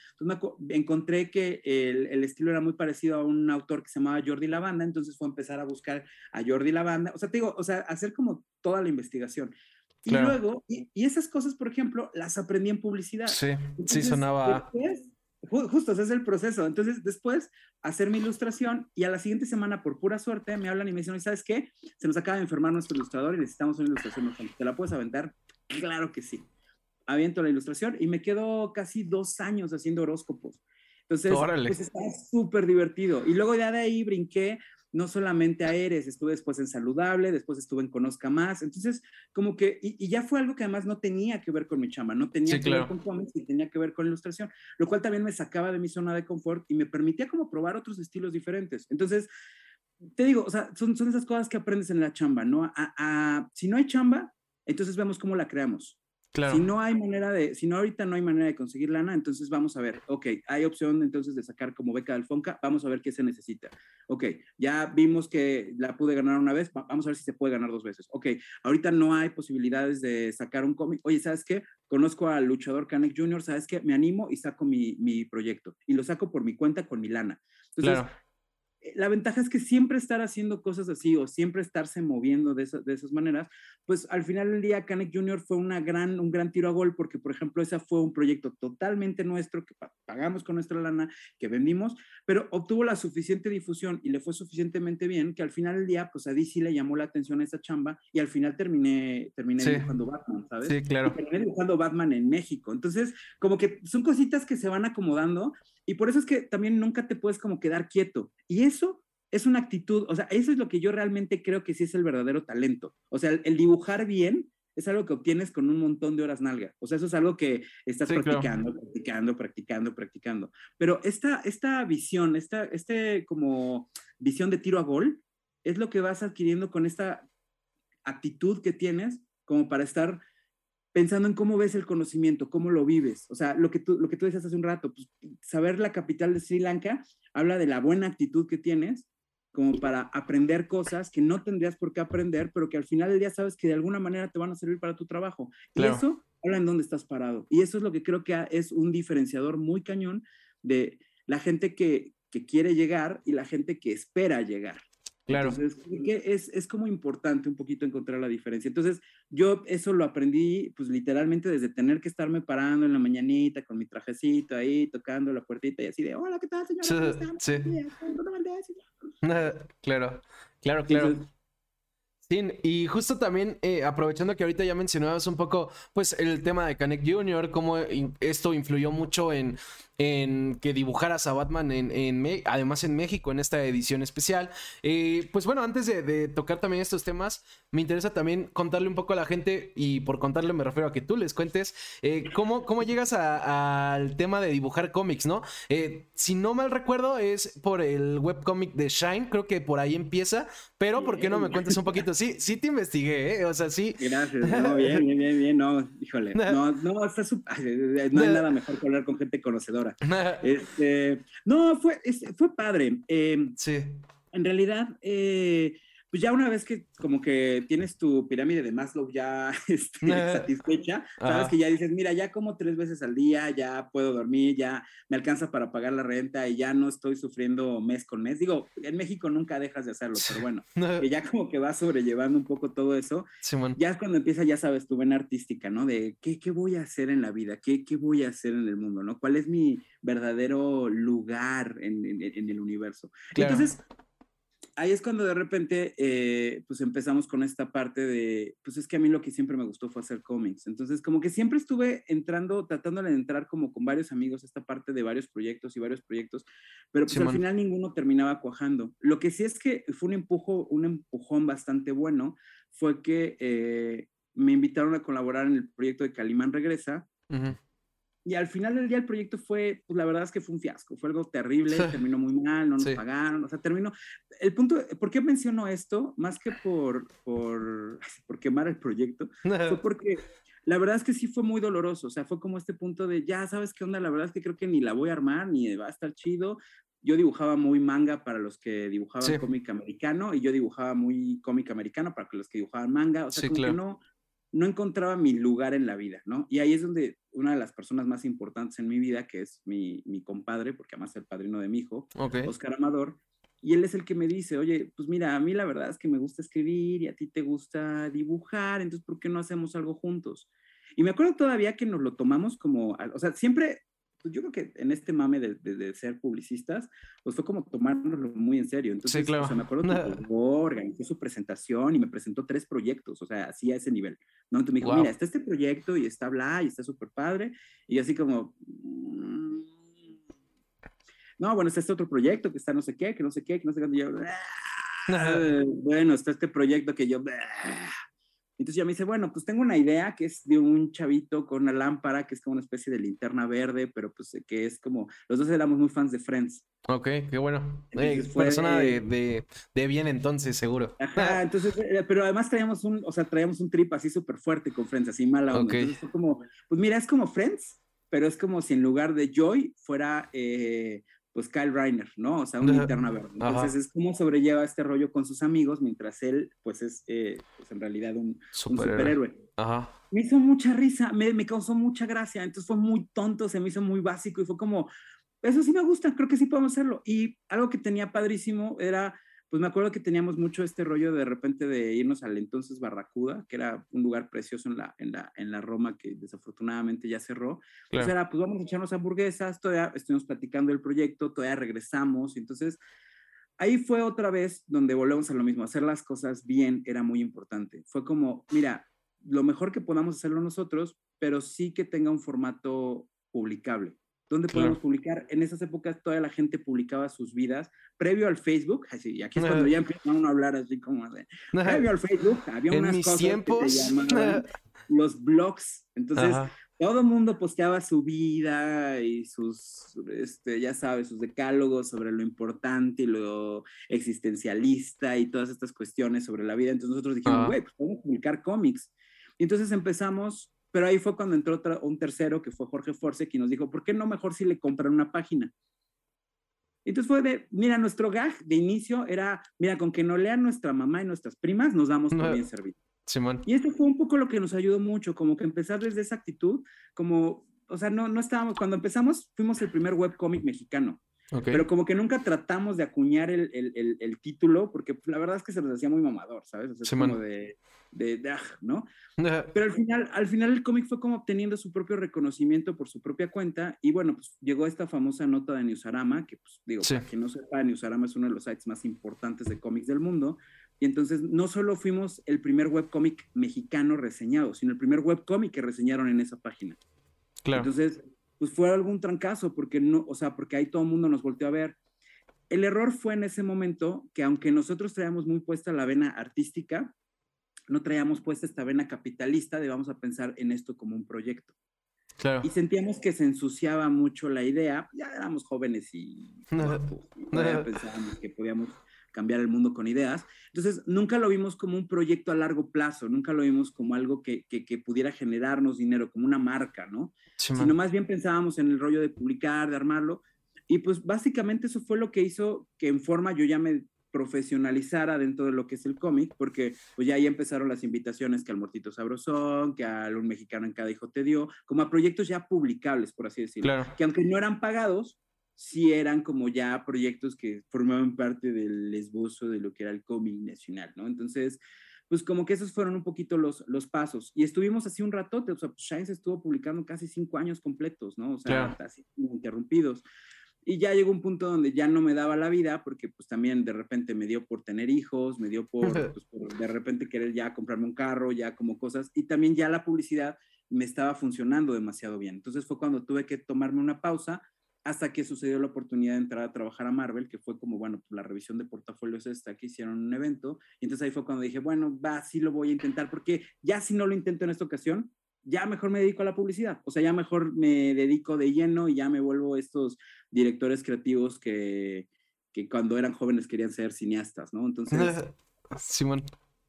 Speaker 2: encontré que el, estilo era muy parecido a un autor que se llamaba Jordi Lavanda, entonces fue a empezar a buscar a Jordi Lavanda. O sea, te digo, o sea, hacer como toda la investigación. Y luego, y, esas cosas, por ejemplo, las aprendí en publicidad.
Speaker 1: Sí, sí sonaba.
Speaker 2: Justo, ese es el proceso. Entonces, después, hacer mi ilustración y a la siguiente semana, por pura suerte, me hablan y me dicen, ¿sabes qué? Se nos acaba de enfermar nuestro ilustrador y necesitamos una ilustración ¿Te la puedes aventar? Claro que sí. Aviento la ilustración y me quedo casi dos años haciendo horóscopos. Entonces, pues está súper divertido. Y luego ya de ahí brinqué no solamente a Eres, estuve después en Saludable, después estuve en Conozca Más, entonces como que, y, ya fue algo que además no tenía que ver con mi chama, no tenía que ver con cómics y tenía que ver con ilustración, lo cual también me sacaba de mi zona de confort y me permitía como probar otros estilos diferentes. Entonces, te digo, o sea, son, son esas cosas que aprendes en la chamba, ¿no? si no hay chamba, entonces vemos cómo la creamos. Si no hay manera de, si no ahorita no hay manera de conseguir lana, entonces vamos a ver, ok, hay opción entonces de sacar como beca del Fonca, vamos a ver qué se necesita. Ok, ya vimos que la pude ganar una vez, vamos a ver si se puede ganar dos veces. Ok, ahorita no hay posibilidades de sacar un cómic. Oye, ¿sabes qué? Conozco al luchador Canek Jr., ¿sabes qué? Me animo y saco mi, mi proyecto y lo saco por mi cuenta con mi lana. Entonces, eh, la ventaja es que siempre estar haciendo cosas así o siempre estarse moviendo de, de esas maneras, pues al final del día Canek Jr. fue una gran, un gran tiro a gol porque, por ejemplo, ese fue un proyecto totalmente nuestro que pagamos con nuestra lana, que vendimos, pero obtuvo la suficiente difusión y le fue suficientemente bien que al final del día, pues a DC le llamó la atención esa chamba y al final terminé, terminé dibujando Batman, ¿sabes?
Speaker 1: Sí, claro.
Speaker 2: terminé dibujando Batman en México. Entonces, como que son cositas que se van acomodando y por eso es que también nunca te puedes como quedar quieto. Y eso es una actitud, o sea, eso es lo que yo realmente creo que sí es el verdadero talento. O sea, el, dibujar bien es algo que obtienes con un montón de horas nalga. O sea, eso es algo que estás practicando, practicando, practicando, practicando. Pero esta, esta visión, esta este como visión de tiro a gol, es lo que vas adquiriendo con esta actitud que tienes como para estar pensando en cómo ves el conocimiento, cómo lo vives. O sea, lo que tú, lo que tú decías hace un rato, pues, saber la capital de Sri Lanka habla de la buena actitud que tienes como para aprender cosas que no tendrías por qué aprender, pero que al final del día sabes que de alguna manera te van a servir para tu trabajo. Y eso habla en dónde estás parado. Y eso es lo que creo que es un diferenciador muy cañón de la gente que, que quiere llegar y la gente que espera llegar.
Speaker 1: Claro.
Speaker 2: Entonces, es, es como importante un poquito encontrar la diferencia. Entonces, yo eso lo aprendí, pues literalmente desde tener que estarme parando en la mañanita con mi trajecito ahí, tocando la puertita y así de, hola, ¿qué tal, señora?
Speaker 1: Sí. claro, claro, claro. Sí, y justo también eh, aprovechando que ahorita ya mencionabas un poco, pues el tema de Canek Jr., cómo esto influyó mucho en, en que dibujaras a Batman en, en además en México en esta edición especial. Eh, pues bueno, antes de, tocar también estos temas, me interesa también contarle un poco a la gente, y por contarle me refiero a que tú les cuentes eh, cómo, cómo llegas al tema de dibujar cómics, ¿no? Eh, si no mal recuerdo, es por el webcómic de Shine, creo que por ahí empieza, pero ¿por qué no me cuentes un poquito? Sí, sí te investigué, ¿eh? O sea, sí.
Speaker 2: Gracias, no, bien, bien, bien, bien, no, híjole, no, no, está no hay nada mejor que hablar con gente conocedora. este, no, fue, fue padre. Em,
Speaker 1: sí.
Speaker 2: En realidad, eh, pues ya una vez que como que tienes tu pirámide de Maslow ya este, satisfecha, sabes que ya dices, mira, ya como tres veces al día, ya puedo dormir, ya me alcanza para pagar la renta y ya no estoy sufriendo mes con mes. Digo, en México nunca dejas de hacerlo, pero bueno, que ya como que vas sobrellevando un poco todo eso. ya es cuando empieza, ya sabes, tu vena artística, ¿no? De qué, qué voy a hacer en la vida, qué, qué voy a hacer en el mundo, ¿no? ¿Cuál es mi verdadero lugar en, en, el universo? Entonces, ahí es cuando de repente, eh, pues empezamos con esta parte de, pues es que a mí lo que siempre me gustó fue hacer cómics. Entonces, como que siempre estuve entrando, tratando de entrar como con varios amigos esta parte de varios proyectos y varios proyectos, pero pues al final ninguno terminaba cuajando. Lo que sí es que fue un empujo, un empujón bastante bueno, fue que eh, me invitaron a colaborar en el proyecto de Calimán Regresa. Y al final del día el proyecto fue, pues la verdad es que fue un fiasco, fue algo terrible, terminó muy mal, no nos pagaron, o sea, terminó. El punto, ¿por qué menciono esto? Más que por, por, por quemar el proyecto, fue porque la verdad es que sí fue muy doloroso, o sea, fue como este punto de, ya sabes qué onda, la verdad es que creo que ni la voy a armar, ni va a estar chido. Yo dibujaba muy manga para los que dibujaban cómic americano y yo dibujaba muy cómic americano para los que dibujaban manga, o sea, como que no, no encontraba mi lugar en la vida, ¿no? Y ahí es donde una de las personas más importantes en mi vida, que es mi, mi compadre, porque además es el padrino de mi hijo, Oscar Amador, y él es el que me dice, oye, pues mira, a mí la verdad es que me gusta escribir y a ti te gusta dibujar, entonces, ¿por qué no hacemos algo juntos? Y me acuerdo todavía que nos lo tomamos como, o sea, siempre pues yo creo que en este mame de, de, ser publicistas, pues fue como tomárnoslo muy en serio. Entonces, o sea, me acuerdo que organizó su presentación y me presentó tres proyectos, o sea, así a ese nivel, ¿no? Entonces me dijo, mira, está este proyecto y está bla y está súper padre. Y así como, mm, no, bueno, está este otro proyecto que está no sé qué, que no sé qué, que no sé qué. Y yo, ah, bueno, está este proyecto que yo, entonces ya me dice, bueno, pues tengo una idea que es de un chavito con una lámpara, que es como una especie de linterna verde, pero pues que es como, los dos éramos muy fans de Friends.
Speaker 1: Ok, qué bueno. persona de, de, bien entonces, seguro.
Speaker 2: Ajá, entonces, eh, pero además traíamos un, o sea, traíamos un trip así súper fuerte con Friends, así mala onda. Entonces fue como, pues mira, es como Friends, pero es como si en lugar de Joy fuera eh, pues Kyle Reiner, ¿no? O sea, una linterna verde. Entonces es como sobrelleva este rollo con sus amigos mientras él, pues es eh, pues, en realidad un, superhéroe.
Speaker 1: Ajá.
Speaker 2: Me hizo mucha risa, me, me, causó mucha gracia, entonces fue muy tonto, se me hizo muy básico y fue como, eso sí me gusta, creo que sí podemos hacerlo. Y algo que tenía padrísimo era, pues me acuerdo que teníamos mucho este rollo de repente de irnos al entonces Barracuda, que era un lugar precioso en la, en la, en la Roma que desafortunadamente ya cerró. Entonces era, pues vamos a echarnos hamburguesas, todavía estuvimos platicando el proyecto, todavía regresamos. Entonces, ahí fue otra vez donde volvemos a lo mismo, hacer las cosas bien era muy importante. Fue como, mira, lo mejor que podamos hacerlo nosotros, pero sí que tenga un formato publicable. ¿Dónde podemos publicar? En esas épocas toda la gente publicaba sus vidas previo al Facebook, así, y aquí es cuando ya empezaron a hablar así como de, previo al Facebook, había unas cosas que se llamaban los blogs, entonces todo el mundo posteaba su vida y sus, este, ya sabes, sus decálogos sobre lo importante y lo existencialista y todas estas cuestiones sobre la vida, entonces nosotros dijimos, güey, pues podemos publicar cómics, y entonces empezamos pero ahí fue cuando entró un tercero, que fue Jorge Force, quien nos dijo, ¿por qué no mejor si le compran una página? Entonces fue de, mira, nuestro gag de inicio era, mira, con que no lean nuestra mamá y nuestras primas, nos damos por bien servido. Simón. Y esto fue un poco lo que nos ayudó mucho, como que empezar desde esa actitud, como, o sea, no, no estábamos, cuando empezamos, fuimos el primer webcómic mexicano. Pero como que nunca tratamos de acuñar el, el, el, título, porque la verdad es que se nos hacía muy mamador, ¿sabes? O sea, como de, de, ah, ¿no? Pero al final, al final el cómic fue como obteniendo su propio reconocimiento por su propia cuenta y bueno, pues llegó esta famosa nota de Newsarama, que pues digo, para quien no sepa, Newsarama es uno de los sites más importantes de cómics del mundo. Y entonces no solo fuimos el primer webcómic mexicano reseñado, sino el primer webcómic que reseñaron en esa página. Claro. Entonces, pues fue algún trancazo, porque no, o sea, porque ahí todo el mundo nos volteó a ver. El error fue en ese momento que aunque nosotros traíamos muy puesta la vena artística, no traíamos puesta esta vena capitalista de vamos a pensar en esto como un proyecto. Claro. Y sentíamos que se ensuciaba mucho la idea, ya éramos jóvenes y, pensábamos que podíamos cambiar el mundo con ideas. Entonces, nunca lo vimos como un proyecto a largo plazo, nunca lo vimos como algo que, que, pudiera generarnos dinero, como una marca, ¿no? Sino más bien pensábamos en el rollo de publicar, de armarlo. Y pues básicamente eso fue lo que hizo que en forma yo ya me profesionalizara dentro de lo que es el cómic, porque pues ya ahí empezaron las invitaciones que al Mortito Sabrosón, que al Un Mexicano en Cada Hijo te dio, como a proyectos ya publicables, por así decirlo. Que aunque no eran pagados, sí eran como ya proyectos que formaban parte del esbozo de lo que era el cómic nacional, ¿no? Entonces, pues como que esos fueron un poquito los, los pasos. Y estuvimos así un ratote, o sea, pues Shines estuvo publicando casi cinco años completos, ¿no? O sea, casi interrumpidos. Y ya llegó un punto donde ya no me daba la vida porque pues también de repente me dio por tener hijos, me dio por, pues, por de repente querer ya comprarme un carro, ya como cosas. Y también ya la publicidad me estaba funcionando demasiado bien. Entonces fue cuando tuve que tomarme una pausa hasta que sucedió la oportunidad de entrar a trabajar a Marvel, que fue como, bueno, la revisión de portafolios esta, que hicieron un evento. Y entonces ahí fue cuando dije, bueno, va, sí lo voy a intentar, porque ya si no lo intento en esta ocasión, ya mejor me dedico a la publicidad. O sea, ya mejor me dedico de lleno y ya me vuelvo estos directores creativos que, que cuando eran jóvenes querían ser cineastas, ¿no? Entonces...
Speaker 1: Simón.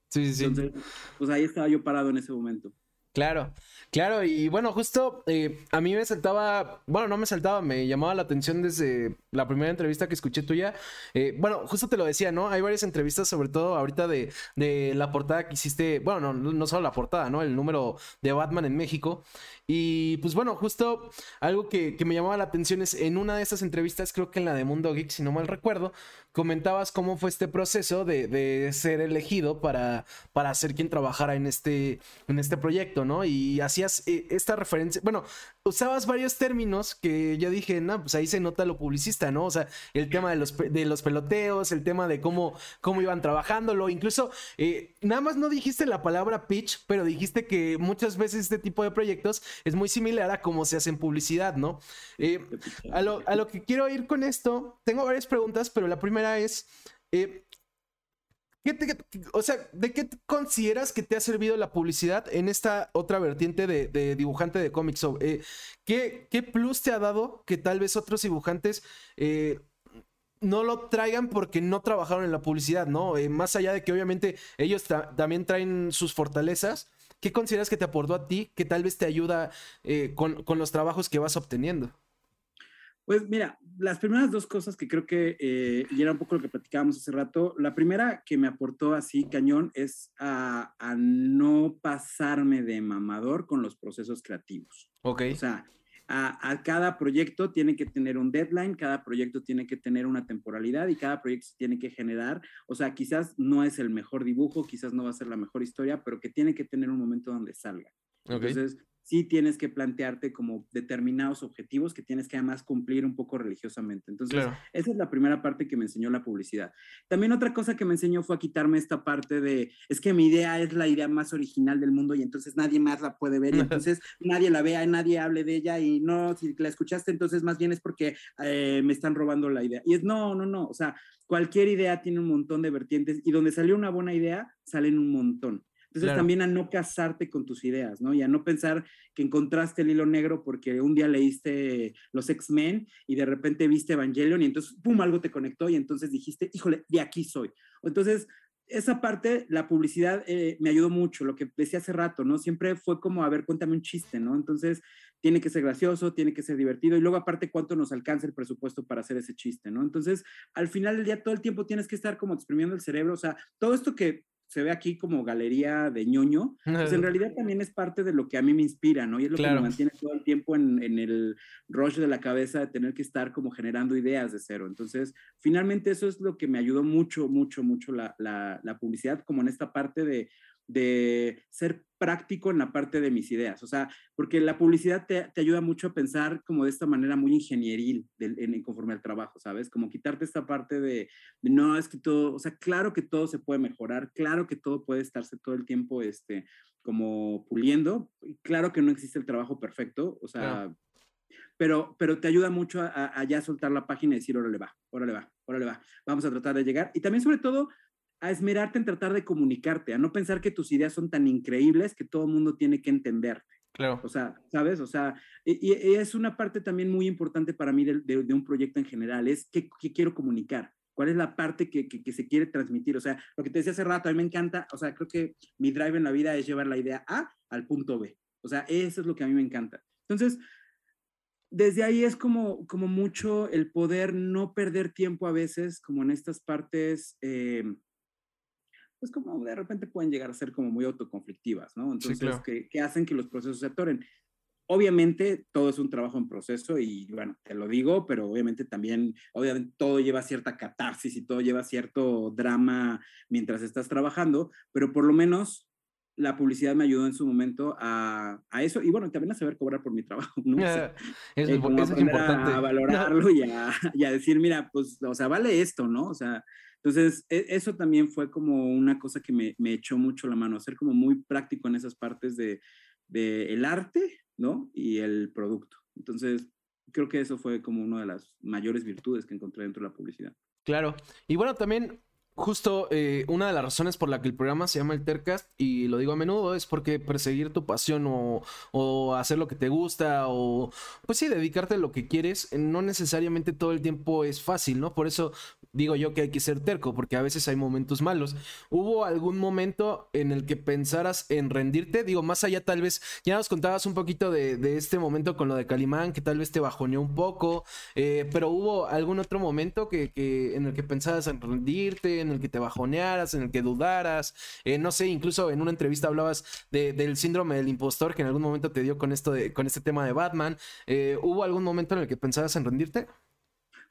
Speaker 1: Sí, sí, sí.
Speaker 2: Entonces, pues ahí estaba yo parado en ese momento.
Speaker 1: Claro, claro, y bueno, justo eh, a mí me saltaba, bueno, no me saltaba, me llamaba la atención desde la primera entrevista que escuché tuya. Eh, bueno, justo te lo decía, ¿no? Hay varias entrevistas, sobre todo ahorita de, de la portada que hiciste, bueno, no, no solo la portada, ¿no? El número de Batman en México. Y pues bueno, justo algo que, que me llamaba la atención es en una de esas entrevistas, creo que en la de Mundo Geek, si no mal recuerdo, comentabas cómo fue este proceso de, de, ser elegido para, para ser quien trabajara en este, en este proyecto, ¿no? Y hacías eh, esta referencia, bueno, usabas varios términos que yo dije, no, pues ahí se nota lo publicista, ¿no? O sea, el tema de los, de los peloteos, el tema de cómo, cómo iban trabajándolo, incluso eh, nada más no dijiste la palabra pitch, pero dijiste que muchas veces este tipo de proyectos es muy similar a cómo se hace en publicidad, ¿no? Eh, a, lo, a lo que quiero ir con esto, tengo varias preguntas, pero la primera es, eh, o sea, ¿de qué consideras que te ha servido la publicidad en esta otra vertiente de, dibujante de cómics? Eh, ¿qué, ¿qué, plus te ha dado que tal vez otros dibujantes eh, no lo traigan porque no trabajaron en la publicidad, ¿no? más allá de que obviamente ellos también traen sus fortalezas, ¿qué consideras que te aportó a ti que tal vez te ayuda con los trabajos que vas obteniendo?
Speaker 2: Pues mira, las primeras dos cosas que creo que, eh, y era un poco lo que platicábamos hace rato, la primera que me aportó así cañón es a, no pasarme de mamador con los procesos creativos. Ok. O sea, a, cada proyecto tiene que tener un deadline, cada proyecto tiene que tener una temporalidad y cada proyecto se tiene que generar. O sea, quizás no es el mejor dibujo, quizás no va a ser la mejor historia, pero que tiene que tener un momento donde salga. Entonces, sí tienes que plantearte como determinados objetivos que tienes que además cumplir un poco religiosamente. Entonces, esa es la primera parte que me enseñó la publicidad. También otra cosa que me enseñó fue a quitarme esta parte de, es que mi idea es la idea más original del mundo y entonces nadie más la puede ver y entonces nadie la vea, nadie hable de ella y no, si la escuchaste, entonces más bien es porque eh, me están robando la idea. Y es, no, no, no, o sea, cualquier idea tiene un montón de vertientes y donde salió una buena idea, salen un montón. Entonces también a no casarte con tus ideas, ¿no? Y a no pensar que encontraste el hilo negro porque un día leíste los X-Men y de repente viste Evangelion y entonces, ¡pum!, algo te conectó y entonces dijiste, híjole, de aquí soy. Entonces, esa parte, la publicidad eh, me ayudó mucho, lo que decía hace rato, ¿no? Siempre fue como, a ver, cuéntame un chiste, ¿no? Entonces, tiene que ser gracioso, tiene que ser divertido y luego aparte cuánto nos alcanza el presupuesto para hacer ese chiste, ¿no? Entonces, al final del día todo el tiempo tienes que estar como exprimiendo el cerebro, o sea, todo esto que se ve aquí como galería de ñoño, pues en realidad también es parte de lo que a mí me inspira, ¿no? Y es lo que me mantiene todo el tiempo en, en, el rush de la cabeza de tener que estar como generando ideas de cero. Entonces, finalmente eso es lo que me ayudó mucho, mucho, mucho la, la, la publicidad, como en esta parte de, de ser práctico en la parte de mis ideas, o sea, porque la publicidad te, te ayuda mucho a pensar como de esta manera muy ingenieril en, conforme al trabajo, ¿sabes? Como quitarte esta parte de, no, es que todo, o sea, claro que todo se puede mejorar, claro que todo puede estarse todo el tiempo, este, como puliendo, claro que no existe el trabajo perfecto, o sea, pero, pero te ayuda mucho a, a, ya soltar la página y decir, órale va, órale va, órale va, vamos a tratar de llegar. Y también sobre todo a esmerarte en tratar de comunicarte, a no pensar que tus ideas son tan increíbles que todo el mundo tiene que entenderte.
Speaker 1: Claro.
Speaker 2: O sea, ¿sabes? O sea, y, es una parte también muy importante para mí de, un proyecto en general, es qué, quiero comunicar, cuál es la parte que, que, se quiere transmitir. O sea, lo que te decía hace rato, a mí me encanta, o sea, creo que mi drive en la vida es llevar la idea A al punto B. O sea, eso es lo que a mí me encanta. Entonces, desde ahí es como, como mucho el poder no perder tiempo a veces, como en estas partes. Eh, pues como de repente pueden llegar a ser como muy autoconflictivas, ¿no? Entonces, que, hacen que los procesos se atoren. Obviamente todo es un trabajo en proceso y bueno, te lo digo, pero obviamente también, obviamente todo lleva cierta catarsis y todo lleva cierto drama mientras estás trabajando, pero por lo menos la publicidad me ayudó en su momento a, a eso y bueno, también a saber cobrar por mi trabajo, ¿no?
Speaker 1: eso, es, eh, importante.
Speaker 2: A, valorarlo y, a, y a decir, mira, pues, o sea, vale esto, ¿no? O sea, entonces, e, eso también fue como una cosa que me, me, echó mucho la mano, ser como muy práctico en esas partes de, de el arte, ¿no? Y el producto. Entonces, creo que eso fue como una de las mayores virtudes que encontré dentro de la publicidad.
Speaker 1: Claro. Y bueno, también Justo eh, una de las razones por la que el programa se llama el Tercast, y lo digo a menudo, es porque perseguir tu pasión o, hacer lo que te gusta o, pues sí, dedicarte a lo que quieres, no necesariamente todo el tiempo es fácil, ¿no? Por eso digo yo que hay que ser terco, porque a veces hay momentos malos. ¿Hubo algún momento en el que pensaras en rendirte? Digo, más allá tal vez, ya nos contabas un poquito de, de este momento con lo de Calimán, que tal vez te bajoneó un poco, eh, pero ¿hubo algún otro momento que, que, en el que pensabas en rendirte? En el que te bajonearas, en el que dudaras. Eh, no sé, incluso en una entrevista hablabas del síndrome del impostor que en algún momento te dio con esto de, con este tema de Batman. Eh, ¿Hubo algún momento en el que pensabas en rendirte?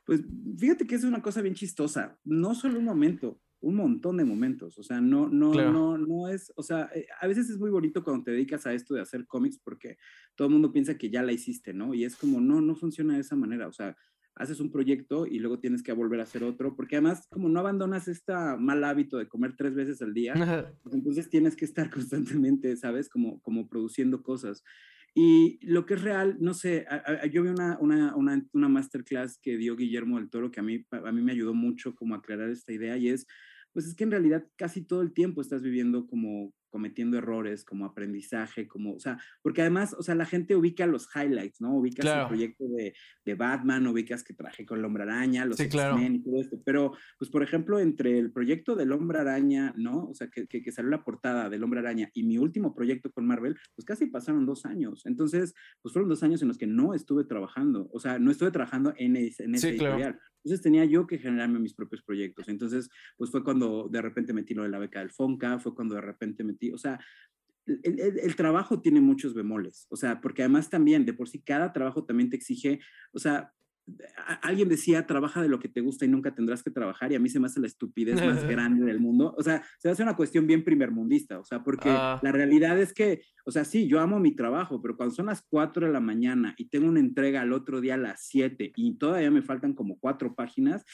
Speaker 2: Pues fíjate que es una cosa bien chistosa. No solo un momento, un montón de momentos. O sea, no, no, no, no es, o sea, eh, a veces es muy bonito cuando te dedicas a esto de hacer cómics porque todo el mundo piensa que ya la hiciste, ¿no? Y es como, no, no funciona de esa manera. O sea, haces un proyecto y luego tienes que volver a hacer otro, porque además como no abandonas este mal hábito de comer tres veces al día, pues entonces tienes que estar constantemente, ¿sabes? Como, como produciendo cosas. Y lo que es real, no sé, yo vi una, una, una, una, masterclass que dio Guillermo del Toro que a mí, a mí me ayudó mucho como a aclarar esta idea y es, pues es que en realidad casi todo el tiempo estás viviendo como, cometiendo errores, como aprendizaje, como, o sea, porque además, o sea, la gente ubica los highlights, ¿no? Ubicas el proyecto de, de, Batman, ubicas que traje con el Hombre Araña, los X-Men y todo esto, pero, pues, por ejemplo, entre el proyecto del Hombre Araña, ¿no? O sea, que, que, salió la portada del Hombre Araña y mi último proyecto con Marvel, pues casi pasaron dos años. Entonces, pues fueron dos años en los que no estuve trabajando, o sea, no estuve trabajando en, en ese editorial. Entonces tenía yo que generarme mis propios proyectos. Entonces, pues fue cuando de repente metí lo de la beca del FONCA, fue cuando de repente metí, o sea, el, trabajo tiene muchos bemoles, o sea, porque además también, de por sí, cada trabajo también te exige, o sea, alguien decía, trabaja de lo que te gusta y nunca tendrás que trabajar, y a mí se me hace la estupidez más grande del mundo. O sea, se hace una cuestión bien primermundista, o sea, porque ah. la realidad es que, o sea, sí, yo amo mi trabajo, pero cuando son las 4 de la mañana y tengo una entrega al otro día a las 7 y todavía me faltan como cuatro páginas,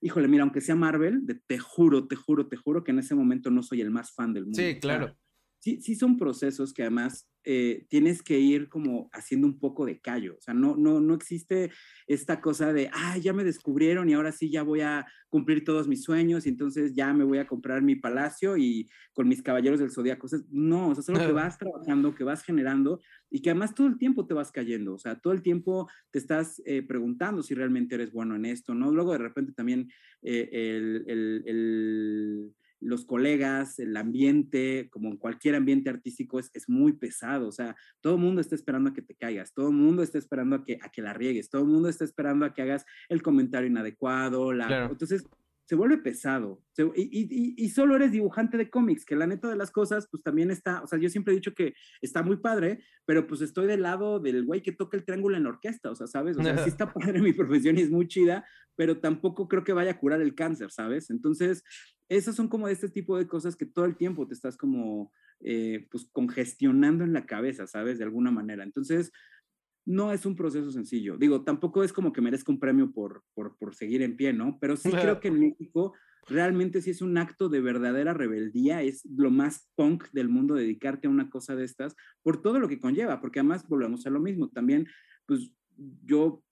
Speaker 2: híjole, mira, aunque sea Marvel, te juro, te juro, te juro que en ese momento no soy el más fan del mundo.
Speaker 1: Sí, claro
Speaker 2: sí, sí son procesos que además eh, tienes que ir como haciendo un poco de callo. O sea, no, no, no existe esta cosa de, ah, ya me descubrieron y ahora sí ya voy a cumplir todos mis sueños y entonces ya me voy a comprar mi palacio y con mis caballeros del zodiaco. no, o sea, es algo que vas trabajando, que vas generando y que además todo el tiempo te vas cayendo. O sea, todo el tiempo te estás eh, preguntando si realmente eres bueno en esto, ¿no? Luego de repente también eh, el, el, el los colegas, el ambiente, como en cualquier ambiente artístico, es, es muy pesado. O sea, todo el mundo está esperando a que te caigas, todo el mundo está esperando a que, a que la riegues, todo el mundo está esperando a que hagas el comentario inadecuado. La... Entonces, se vuelve pesado. y, y, solo eres dibujante de cómics, que la neta de las cosas, pues también está, o sea, yo siempre he dicho que está muy padre, pero pues estoy del lado del güey que toca el triángulo en la orquesta, o sea, ¿sabes? O sea, sí está padre mi profesión y es muy chida, pero tampoco creo que vaya a curar el cáncer, ¿sabes? Entonces, esas son como este tipo de cosas que todo el tiempo te estás como, eh, pues, congestionando en la cabeza, ¿sabes? De alguna manera. Entonces, no es un proceso sencillo. Digo, tampoco es como que merezca un premio por, por, por seguir en pie, ¿no? Pero sí creo que en México realmente sí es un acto de verdadera rebeldía, es lo más punk del mundo dedicarte a una cosa de estas por todo lo que conlleva, porque además volvemos a lo mismo, también pues yo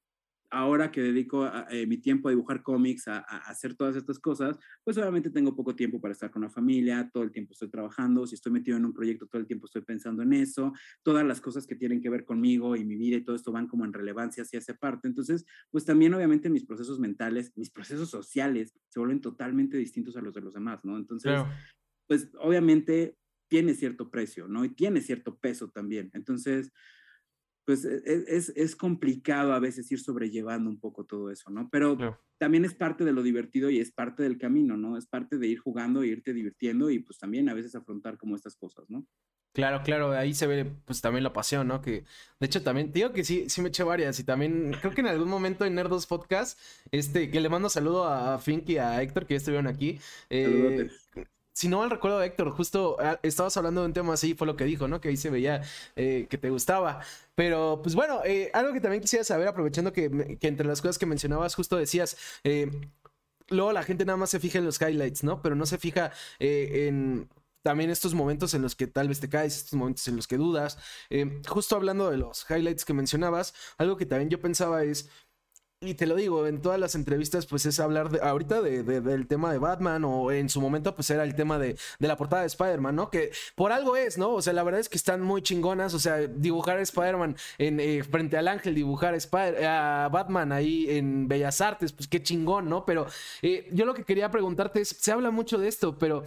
Speaker 2: ahora que dedico eh, mi tiempo a dibujar cómics, a, hacer todas estas cosas, pues obviamente tengo poco tiempo para estar con la familia, todo el tiempo estoy trabajando, si estoy metido en un proyecto, todo el tiempo estoy pensando en eso, todas las cosas que tienen que ver conmigo y mi vida y todo esto van como en relevancia hacia esa parte. Entonces, pues también obviamente mis procesos mentales, mis procesos sociales se vuelven totalmente distintos a los de los demás, ¿no? Entonces, pues obviamente tiene cierto precio, ¿no? Y tiene cierto peso también. Entonces, pues e, e, es, es, complicado a veces ir sobrellevando un poco todo eso, ¿no? Pero también es parte de lo divertido y es parte del camino, ¿no? Es parte de ir jugando e irte divirtiendo y pues también a veces afrontar como estas cosas, ¿no?
Speaker 1: Claro, claro, ahí se ve pues también la pasión, ¿no? Que de hecho también, digo que sí, sí me eché varias y también creo que en algún momento en Nerdos Podcast, este, que le mando saludo a Fink y a Héctor que ya estuvieron aquí. Eh, si no mal recuerdo, Héctor, justo ah, estabas hablando de un tema así, fue lo que dijo, ¿no? Que ahí se veía eh, que te gustaba. Pero, pues bueno, eh, algo que también quisiera saber, aprovechando que, entre las cosas que mencionabas, justo decías, eh, luego la gente nada más se fija en los highlights, ¿no? Pero no se fija en también estos momentos en los que tal vez te caes, estos momentos en los que dudas. justo hablando de los highlights que mencionabas, algo que también yo pensaba es, y te lo digo, en todas las entrevistas, pues es hablar de, ahorita de, del tema de Batman, o en su momento, pues era el tema de, la portada de Spider-Man, ¿no? Que por algo es, ¿no? O sea, la verdad es que están muy chingonas. O sea, dibujar a Spider-Man eh, frente al ángel, dibujar a, Batman ahí en Bellas Artes, pues qué chingón, ¿no? Pero eh, yo lo que quería preguntarte es: se habla mucho de esto, pero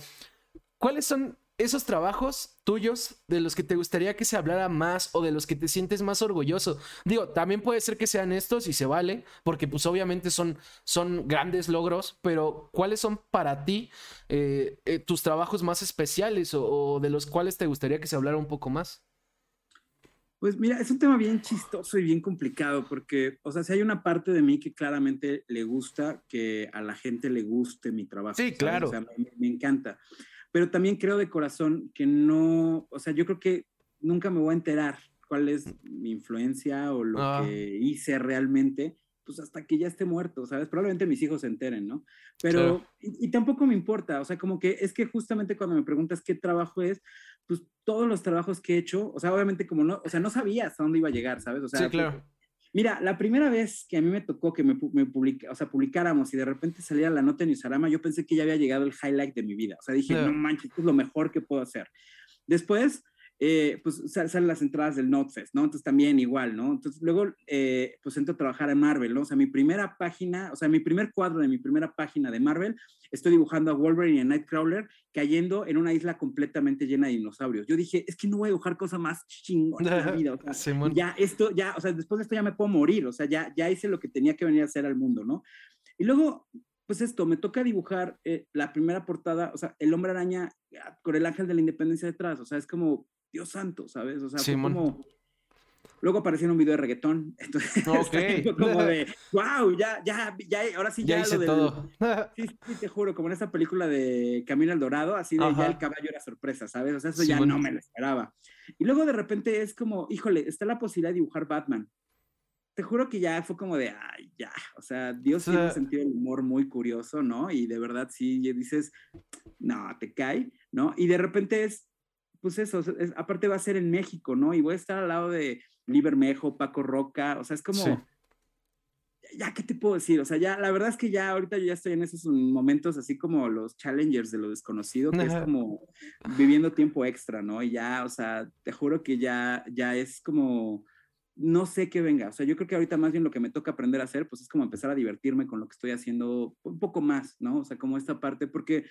Speaker 1: ¿cuáles son esos trabajos tuyos de los que te gustaría que se hablara más o de los que te sientes más orgulloso. Digo, también puede ser que sean estos y se vale, porque pues obviamente son, son grandes logros, pero ¿cuáles son para ti eh, eh, tus trabajos más especiales o, de los cuales te gustaría que se hablara un poco más?
Speaker 2: Pues mira, es un tema bien chistoso y bien complicado porque, o sea, si hay una parte de mí que claramente le gusta que a la gente le guste mi trabajo.
Speaker 1: Sí, claro.
Speaker 2: O sea, me encanta pero también creo de corazón que no, o sea, yo creo que nunca me voy a enterar cuál es mi influencia o lo ah. que hice realmente, pues hasta que ya esté muerto, ¿sabes? Probablemente mis hijos se enteren, ¿no? Pero, y, tampoco me importa, o sea, como que es que justamente cuando me preguntas qué trabajo es, pues todos los trabajos que he hecho, o sea, obviamente como no, o sea, no sabía hasta dónde iba a llegar, ¿sabes? O sea,
Speaker 1: sí, claro.
Speaker 2: Mira, la primera vez que a mí me tocó que me, me o sea, publicáramos y de repente salía la nota en Usarama, yo pensé que ya había llegado el highlight de mi vida. O sea, dije, no manches, esto es lo mejor que puedo hacer. Después, eh, pues salen las entradas del NotFest, ¿no? Entonces también igual, ¿no? Entonces luego, eh, pues entro a trabajar en Marvel, ¿no? O sea, mi primera página, o sea, mi primer cuadro de mi primera página de Marvel, estoy dibujando a Wolverine y a Nightcrawler cayendo en una isla completamente llena de dinosaurios. Yo dije, es que no voy a dibujar cosa más chingona en la vida, o sea, ya esto, ya, o sea, después de esto ya me puedo morir, o sea, ya, ya hice lo que tenía que venir a hacer al mundo, ¿no? Y luego pues esto, me toca dibujar eh, la primera portada, o sea, el hombre araña ah, con el ángel de la independencia detrás, o sea, es como, Dios santo, ¿sabes? O sea, fue como Luego apareció en un video de reggaetón. Entonces, como de, wow, ya, ya, ya, ahora sí ya,
Speaker 1: hice todo.
Speaker 2: sí, sí, te juro, como en esa película de Camino al Dorado, así de ya el caballo era sorpresa, ¿sabes? O sea, eso ya no me lo esperaba. Y luego de repente es como, híjole, está la posibilidad de dibujar Batman. Te juro que ya fue como de, ay, ya, o sea, Dios tiene un sentido del humor muy curioso, ¿no? Y de verdad sí dices, no, te cae, ¿no? Y de repente es, pues eso, aparte va a ser en México, ¿no? Y voy a estar al lado de Libermejo, Paco Roca, o sea, es como, ya, ¿qué te puedo decir? O sea, ya, la verdad es que ya ahorita yo ya estoy en esos momentos así como los challengers de lo desconocido, que es como viviendo tiempo extra, ¿no? Y ya, o sea, te juro que ya, ya es como, no sé qué venga, o sea, yo creo que ahorita más bien lo que me toca aprender a hacer, pues es como empezar a divertirme con lo que estoy haciendo un poco más, ¿no? O sea, como esta parte, porque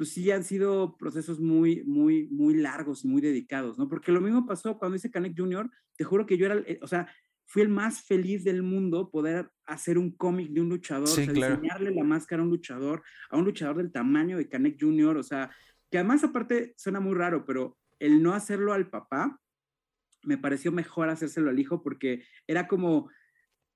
Speaker 2: pues sí han sido procesos muy, muy, muy largos y muy dedicados, ¿no? Porque lo mismo pasó cuando hice Canek Junior, te juro que yo era, o sea, fui el más feliz del mundo poder hacer un cómic de un luchador, o sea, diseñarle la máscara a un luchador, a un luchador del tamaño de Canek Junior, o sea, que además aparte suena muy raro, pero el no hacerlo al papá, me pareció mejor hacérselo al hijo porque era como,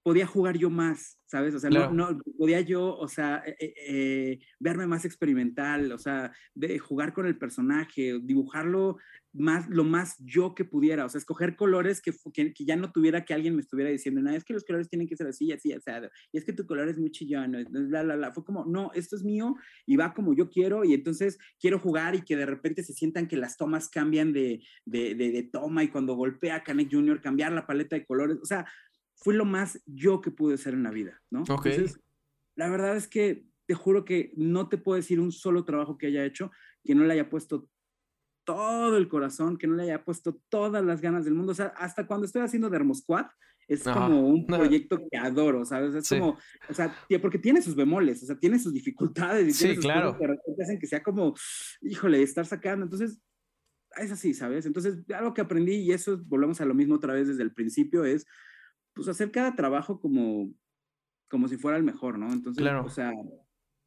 Speaker 2: podía jugar yo más, ¿sabes? O sea, no, podía yo, o sea, eh, eh, eh, verme más experimental, o sea, de jugar con el personaje, dibujarlo más, lo más yo que pudiera, o sea, escoger colores que, que, ya no tuviera que alguien me estuviera diciendo, no, es que los colores tienen que ser así, así, así, y es que tu color es muy chillón, bla, bla, bla. Fue como, no, esto es mío y va como yo quiero, y entonces quiero jugar y que de repente se sientan que las tomas cambian de, de, de, de toma y cuando golpea a Canek Jr., cambiar la paleta de colores, o sea, fue lo más yo que pude ser en la vida, ¿no? Entonces, la verdad es que te juro que no te puedo decir un solo trabajo que haya hecho que no le haya puesto todo el corazón, que no le haya puesto todas las ganas del mundo. O sea, hasta cuando estoy haciendo Dermosquad, es como un proyecto que adoro, ¿sabes? Es como, o sea, porque tiene sus bemoles, o sea, tiene sus dificultades y tiene sus
Speaker 1: claro.
Speaker 2: cosas que hacen que sea como, híjole, estar sacando. Entonces, es así, ¿sabes? Entonces, algo que aprendí, y eso volvemos a lo mismo otra vez desde el principio, es pues hacer cada trabajo como, como si fuera el mejor, ¿no? Entonces, o sea,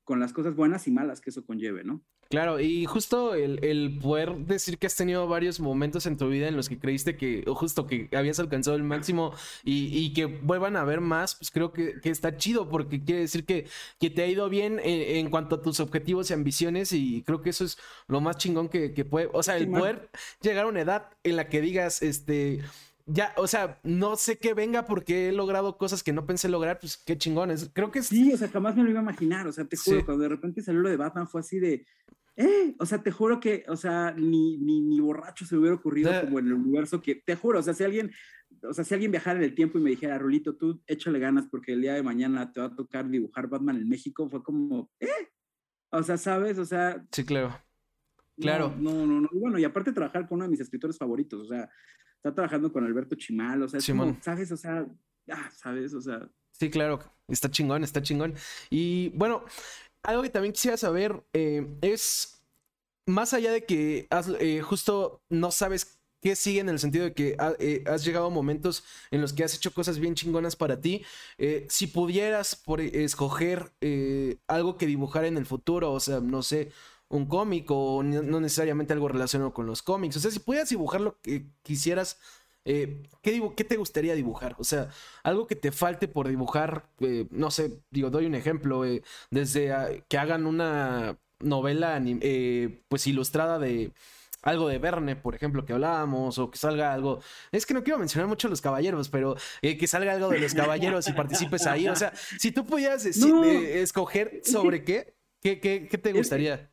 Speaker 2: con las cosas buenas y malas que eso conlleve, ¿no?
Speaker 1: Claro, y justo el, poder decir que has tenido varios momentos en tu vida en los que creíste que, o justo que habías alcanzado el máximo y, que vuelvan a ver más, pues creo que, está chido porque quiere decir que, que te ha ido bien en, cuanto a tus objetivos y ambiciones y creo que eso es lo más chingón que, que puede, o sea, el poder llegar a una edad en la que digas, este, ya, o sea, no sé qué venga porque he logrado cosas que no pensé lograr, pues qué chingones. Creo que
Speaker 2: sí. o sea, jamás me lo iba a imaginar. O sea, te juro, cuando de repente salió lo de Batman fue así de, eh, o sea, te juro que, o sea, ni, ni, ni borracho se me hubiera ocurrido como en el universo que, te juro, o sea, si alguien, o sea, si alguien viajara en el tiempo y me dijera, Rulito, tú échale ganas porque el día de mañana te va a tocar dibujar Batman en México, fue como, eh, o sea, ¿sabes? O sea.
Speaker 1: Sí, claro. Claro.
Speaker 2: No, no, no. bueno, y aparte trabajar con uno de mis escritores favoritos, o sea, está trabajando con Alberto Chimal, o sea, ¿sabes? O sea, ah, ¿sabes? O sea.
Speaker 1: Sí, claro, está chingón, está chingón. Y bueno, algo que también quisiera saber eh, es, más allá de que eh, justo no sabes qué sigue en el sentido de que eh, has llegado a momentos en los que has hecho cosas bien chingonas para ti, si pudieras por escoger algo que dibujar en el futuro, o sea, no sé, un cómic o no necesariamente algo relacionado con los cómics. O sea, si pudieras dibujar lo que quisieras, eh, ¿qué, ¿qué, te gustaría dibujar? O sea, algo que te falte por dibujar, eh, no sé, digo, doy un ejemplo, eh, desde que hagan una novela pues ilustrada de algo de Verne, por ejemplo, que hablábamos, o que salga algo. Es que no quiero mencionar mucho a los caballeros, pero que salga algo de los caballeros y participes ahí. O sea, si tú pudieras escoger sobre qué, ¿qué, qué, qué te gustaría?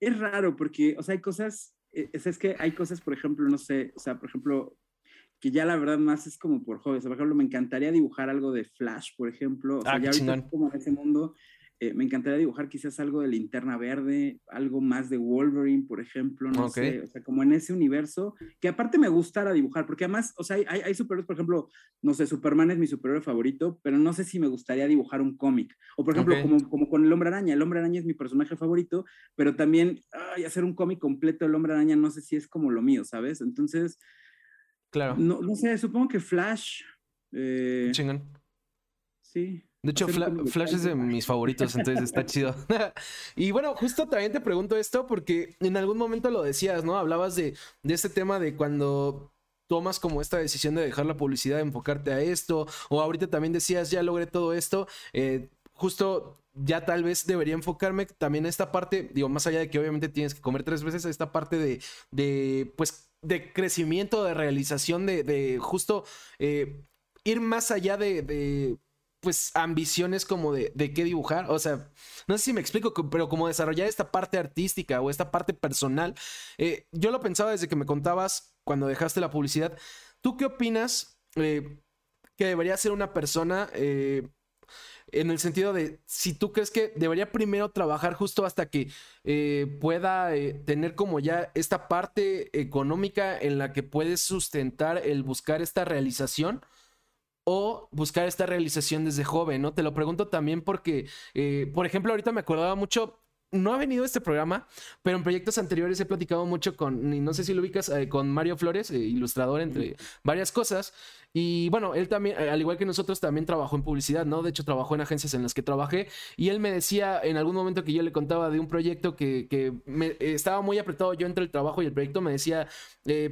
Speaker 2: Es raro porque, o sea, hay cosas, eh, es, que hay cosas, por ejemplo, no sé, o sea, por ejemplo, que ya la verdad más es como por hobby. O sea, por ejemplo, me encantaría dibujar algo de Flash, por ejemplo. O sea, ah, ya ahorita como en ese mundo, eh, me encantaría dibujar quizás algo de Linterna Verde, algo más de Wolverine, por ejemplo, no sé, o sea, como en ese universo, que aparte me gustara dibujar, porque además, o sea, hay, hay superhéroes, por ejemplo, no sé, Superman es mi superhéroe favorito, pero no sé si me gustaría dibujar un cómic, o por ejemplo, como, como con el Hombre Araña, el Hombre Araña es mi personaje favorito, pero también, ay, hacer un cómic completo del Hombre Araña no sé si es como lo mío, ¿sabes? Entonces,
Speaker 1: claro.
Speaker 2: No, no sé, supongo que Flash...
Speaker 1: Eh,
Speaker 2: Sí,
Speaker 1: De hecho, Flash es de mis favoritos, entonces está chido. y bueno, justo también te pregunto esto porque en algún momento lo decías, ¿no? Hablabas de, de este tema de cuando tomas como esta decisión de dejar la publicidad, enfocarte a esto, o ahorita también decías, ya logré todo esto, eh, justo ya tal vez debería enfocarme también a esta parte, digo, más allá de que obviamente tienes que comer tres veces, a esta parte de, de pues, de crecimiento, de realización, de, de justo eh, ir más allá de, pues, ambiciones como de, de qué dibujar. O sea, no sé si me explico, pero como desarrollar esta parte artística o esta parte personal. Eh, yo lo pensaba desde que me contabas cuando dejaste la publicidad. ¿Tú qué opinas eh, que debería ser una persona eh, en el sentido de si tú crees que debería primero trabajar justo hasta que eh, pueda tener como ya esta parte económica en la que puedes sustentar el buscar esta realización? O buscar esta realización desde joven, ¿no? Te lo pregunto también porque, por ejemplo, ahorita me acordaba mucho no ha venido este programa, pero en proyectos anteriores he platicado mucho con, no sé si lo ubicas, eh, con Mario Flores, eh, ilustrador entre varias cosas. Y bueno, él también, eh, al igual que nosotros, también trabajó en publicidad, ¿no? De hecho, trabajó en agencias en las que trabajé. Y él me decía en algún momento que yo le contaba de un proyecto que, me, estaba muy apretado yo entre el trabajo y el proyecto, me decía,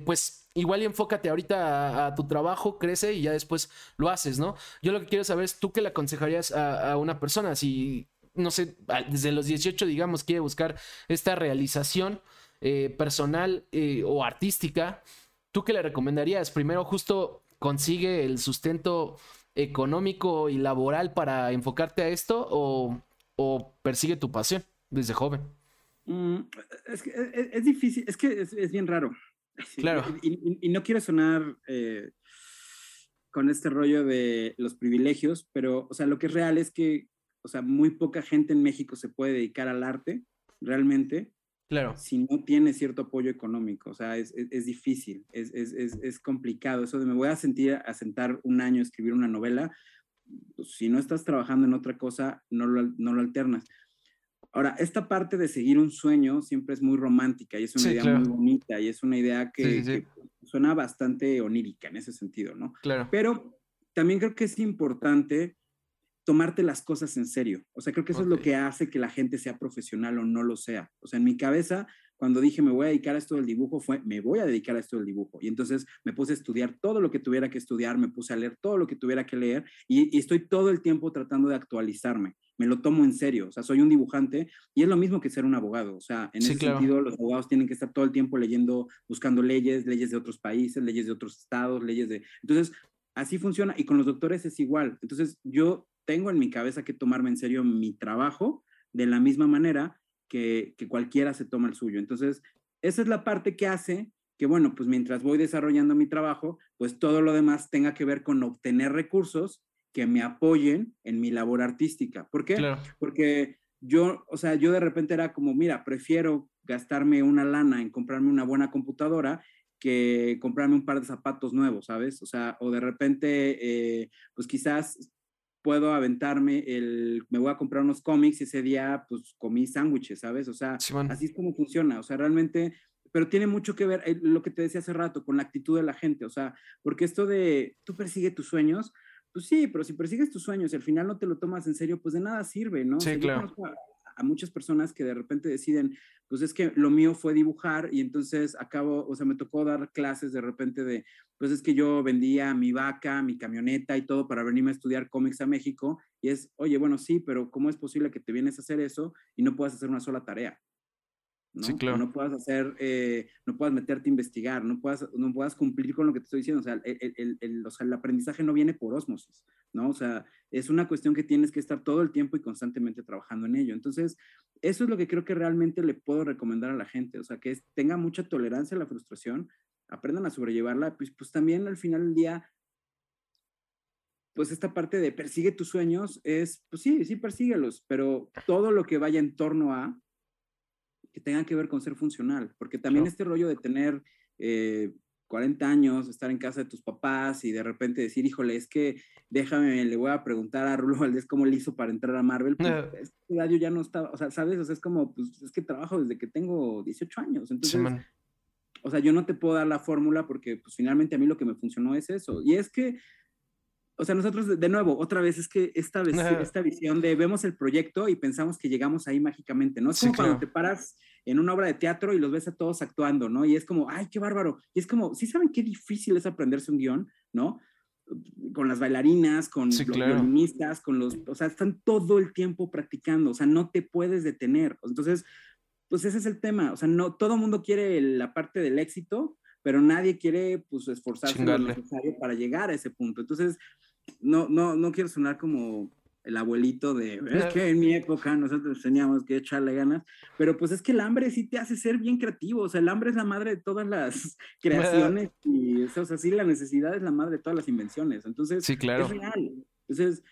Speaker 1: pues igual enfócate ahorita a, tu trabajo, crece y ya después lo haces, ¿no? Yo lo que quiero saber es tú qué le aconsejarías a, una persona, si no sé, desde los 18, digamos, quiere buscar esta realización eh, personal eh, o artística, ¿tú qué le recomendarías? Primero, justo consigue el sustento económico y laboral para enfocarte a esto o, persigue tu pasión desde joven?
Speaker 2: Mm, es, es, difícil, es que es, bien raro. Claro. Y, no quiero sonar eh, con este rollo de los privilegios, pero, o sea, lo que es real es que o sea, muy poca gente en México se puede dedicar al arte, realmente. Claro. Si no tiene cierto apoyo económico, o sea, es, es, difícil, es, es, complicado. Eso de me voy a sentir a sentar un año a escribir una novela, pues, si no estás trabajando en otra cosa, no lo, no lo alternas. Ahora, esta parte de seguir un sueño siempre es muy romántica y es una idea muy bonita y es una idea que, que, suena bastante onírica en ese sentido, ¿no? Claro. Pero también creo que es importante tomarte las cosas en serio. O sea, creo que eso es lo que hace que la gente sea profesional o no lo sea. O sea, en mi cabeza, cuando dije me voy a dedicar a esto del dibujo, fue me voy a dedicar a esto del dibujo. Y entonces me puse a estudiar todo lo que tuviera que estudiar, me puse a leer todo lo que tuviera que leer y, estoy todo el tiempo tratando de actualizarme. Me lo tomo en serio. O sea, soy un dibujante y es lo mismo que ser un abogado. O sea, en ese sentido, los abogados tienen que estar todo el tiempo leyendo, buscando leyes, leyes de otros países, leyes de otros estados, leyes de... Entonces, así funciona y con los doctores es igual. Entonces, yo tengo en mi cabeza que tomarme en serio mi trabajo de la misma manera que, cualquiera se toma el suyo. Entonces, esa es la parte que hace que, bueno, pues mientras voy desarrollando mi trabajo, pues todo lo demás tenga que ver con obtener recursos que me apoyen en mi labor artística. ¿Por qué? Porque yo, o sea, yo de repente era como, mira, prefiero gastarme una lana en comprarme una buena computadora que comprarme un par de zapatos nuevos, ¿sabes? O sea, o de repente, eh, pues quizás puedo aventarme el, me voy a comprar unos cómics y ese día pues comí sándwiches, ¿sabes? O sea, así es como funciona, o sea, realmente, pero tiene mucho que ver eh, lo que te decía hace rato con la actitud de la gente, o sea, porque esto de tú persigue tus sueños, pues sí, pero si persigues tus sueños y al final no te lo tomas en serio, pues de nada sirve, ¿no? Sí, claro a muchas personas que de repente deciden, pues es que lo mío fue dibujar y entonces acabo, o sea, me tocó dar clases de repente de, pues es que yo vendía mi vaca, mi camioneta y todo para venirme a estudiar cómics a México y es, oye, bueno, sí, pero ¿cómo es posible que te vienes a hacer eso y no puedas hacer una sola tarea? ¿No? claro. no puedas hacer, eh, no puedas meterte a investigar, no puedas, no puedas cumplir con lo que te estoy diciendo. O sea, el, el, o sea, el aprendizaje no viene por osmosis, ¿no? O sea, es una cuestión que tienes que estar todo el tiempo y constantemente trabajando en ello. Entonces, eso es lo que creo que realmente le puedo recomendar a la gente, o sea, que tenga mucha tolerancia a la frustración, aprendan a sobrellevarla, pues, pues también al final del día pues esta parte de persigue tus sueños es, pues sí, sí, persíguelos, pero todo lo que vaya en torno a, que tengan que ver con ser funcional, porque también este rollo de tener 40 eh, años, estar en casa de tus papás y de repente decir, híjole, es que déjame, le voy a preguntar a Rulo Valdés cómo le hizo para entrar a Marvel, pues yo ya no estaba, o sea, ¿sabes? O sea, es como, pues es que trabajo desde que tengo 18 años, entonces... o sea, yo no te puedo dar la fórmula porque pues finalmente a mí lo que me funcionó es eso. Y es que o sea, nosotros, de nuevo, otra vez es que esta, vez, esta visión de vemos el proyecto y pensamos que llegamos ahí mágicamente, ¿no? Es como cuando te paras en una obra de teatro y los ves a todos actuando, ¿no? Y es como, ay, qué bárbaro. Y es como, ¿sí saben qué difícil es aprenderse un guion, ¿no? Con las bailarinas, con los violinistas, con los, o sea, están todo el tiempo practicando, o sea, no te puedes detener. Entonces, pues ese es el tema, o sea, no, todo el mundo quiere la parte del éxito, pero nadie quiere, pues, esforzarse lo necesario para llegar a ese punto. Entonces, no, no, no quiero sonar como el abuelito de, es que en mi época nosotros teníamos que echarle ganas, pero pues es que el hambre sí te hace ser bien creativo, o sea, el hambre es la madre de todas las creaciones y, o sea, sí, la necesidad es la madre de todas las invenciones, entonces,
Speaker 1: sí, claro.
Speaker 2: es real. Entonces,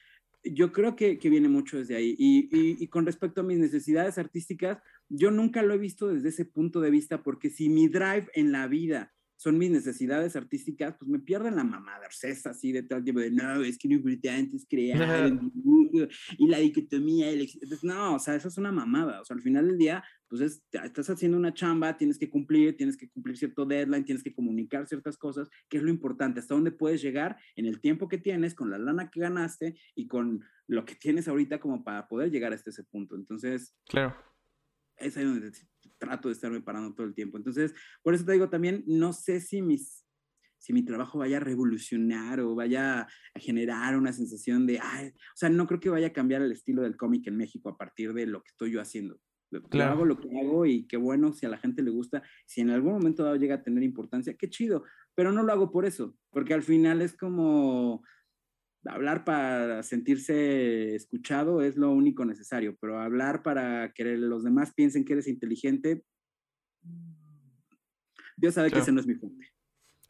Speaker 2: yo creo que, que viene mucho desde ahí. Y, y, y, con respecto a mis necesidades artísticas, yo nunca lo he visto desde ese punto de vista, porque si mi drive en la vida son mis necesidades artísticas, pues me pierden la mamada, es así de tal tipo de, no, es que lo importante es crear y la dicotomía, el, no, o sea, eso es una mamada, o sea, al final del día, pues estás haciendo una chamba, tienes que cumplir, tienes que cumplir cierto deadline, tienes que comunicar ciertas cosas, que es lo importante, hasta dónde puedes llegar en el tiempo que tienes, con la lana que ganaste y con lo que tienes ahorita como para poder llegar hasta ese punto. Entonces,
Speaker 1: claro.
Speaker 2: Es ahí donde trato de estarme parando todo el tiempo. Entonces, por eso te digo también, no sé si mis si mi trabajo vaya a revolucionar o vaya a generar una sensación de, ay, o sea, no creo que vaya a cambiar el estilo del cómic en México a partir de lo que estoy yo haciendo. Claro. hago lo que hago y qué bueno, si a la gente le gusta, si en algún momento dado llega a tener importancia, qué chido, pero no lo hago por eso, porque al final es como, hablar para sentirse escuchado es lo único necesario, pero hablar para que los demás piensen que eres inteligente, Dios sabe que ese no es mi fuente.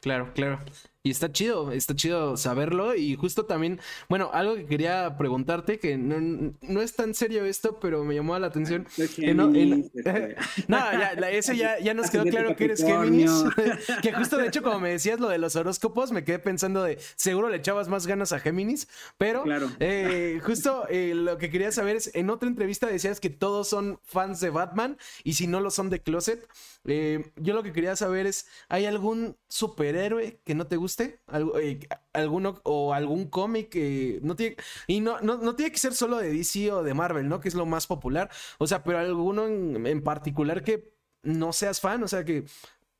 Speaker 1: Claro, claro. Y está chido, está chido saberlo. Y justo también, bueno, algo que quería preguntarte, que no, es tan serio esto, pero me llamó la atención. no, este. ya, ese ya, ya nos quedó claro que eres Géminis. que justo, de hecho, como me decías lo de los horóscopos, me quedé pensando de, seguro le echabas más ganas a Géminis. Pero eh, justo eh, lo que quería saber es, en otra entrevista decías que todos son fans de Batman y si no lo son de Closet. Eh, yo lo que quería saber es, ¿hay algún superhéroe que no te Eh, alguno o algún cómic que no tiene y no, no, tiene que ser solo de DC o de Marvel, ¿no? Que es lo más popular. O sea, pero alguno en, particular que no seas fan, o sea que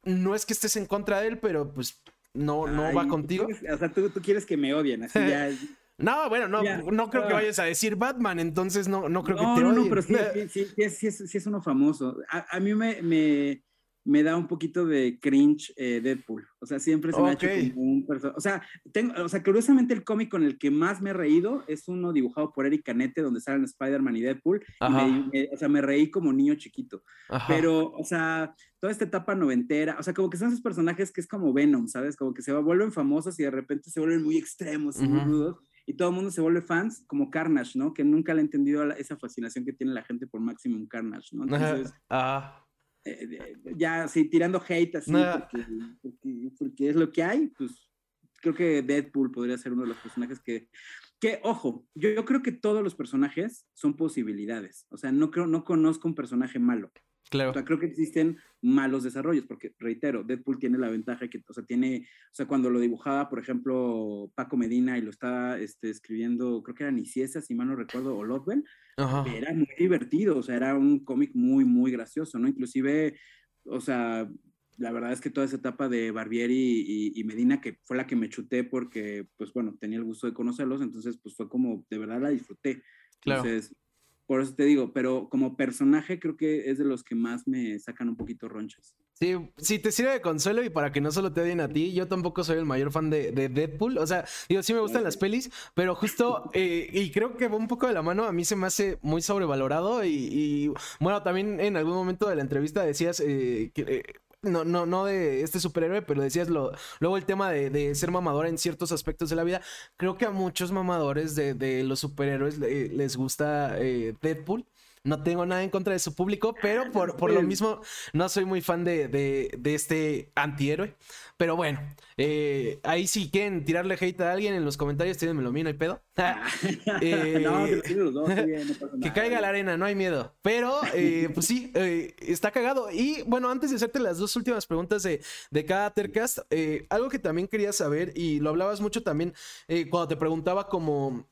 Speaker 1: no es que estés en contra de él, pero pues no, no va contigo.
Speaker 2: o sea, tú, quieres que me odien, así ya.
Speaker 1: No, bueno, no, no creo que ah. vayas a decir Batman, entonces no, no creo que te
Speaker 2: odien. No, pero sí, sí, sí, sí, es, uno famoso. A, mí me, me, me da un poquito de cringe eh, Deadpool. O sea, siempre se me ha hecho como un personaje. O sea, tengo, o sea, curiosamente el cómic con el que más me he reído es uno dibujado por Eric Canete, donde salen Spider-Man y Deadpool. Y o sea, me reí como niño chiquito. Pero, o sea, toda esta etapa noventera, o sea, como que son esos personajes que es como Venom, ¿sabes? Como que se vuelven famosos y de repente se vuelven muy extremos y muy rudos y todo el mundo se vuelve fans, como Carnage, ¿no? Que nunca le he entendido esa fascinación que tiene la gente por Maximum Carnage, ¿no? Entonces, eh, ya sí, tirando hate así, porque, es lo que hay, pues creo que Deadpool podría ser uno de los personajes que, que ojo, yo, yo, creo que todos los personajes son posibilidades, o sea, no creo, no conozco un personaje malo.
Speaker 1: Claro.
Speaker 2: O sea, creo que existen malos desarrollos, porque reitero, Deadpool tiene la ventaja que, o sea, tiene, o sea, cuando lo dibujaba, por ejemplo, Paco Medina y lo estaba este, escribiendo, creo que era Niciesa, si mal no recuerdo, o Lotwell, era muy divertido, o sea, era un cómic muy, muy gracioso, ¿no? Inclusive, o sea, la verdad es que toda esa etapa de Barbieri y, Medina, que fue la que me chuté porque, pues bueno, tenía el gusto de conocerlos, entonces, pues fue como, de verdad la disfruté. Claro. Entonces, por eso te digo, pero como personaje creo que es de los que más me sacan un poquito ronchas.
Speaker 1: Sí, si te sirve de consuelo y para que no solo te odien a ti, yo tampoco soy el mayor fan de, Deadpool. O sea, digo, sí me gustan las pelis, pero justo, eh, y creo que va un poco de la mano, a mí se me hace muy sobrevalorado y, bueno, también en algún momento de la entrevista decías eh, que... Eh, no, no, no de este superhéroe, pero decías lo, luego el tema de, ser mamador en ciertos aspectos de la vida. Creo que a muchos mamadores de, los superhéroes les gusta eh, Deadpool. No tengo nada en contra de su público, pero por, por lo mismo no soy muy fan de, de, de este antihéroe. Pero bueno, eh, ahí sí quieren tirarle hate a alguien en los comentarios, tírenmelo lo no hay pedo. eh, no, que, caiga la arena, no hay miedo. Pero, eh, pues sí, eh, está cagado. Y bueno, antes de hacerte las dos últimas preguntas de, de cada Tercast, algo que también quería saber, y lo hablabas mucho también cuando te preguntaba como,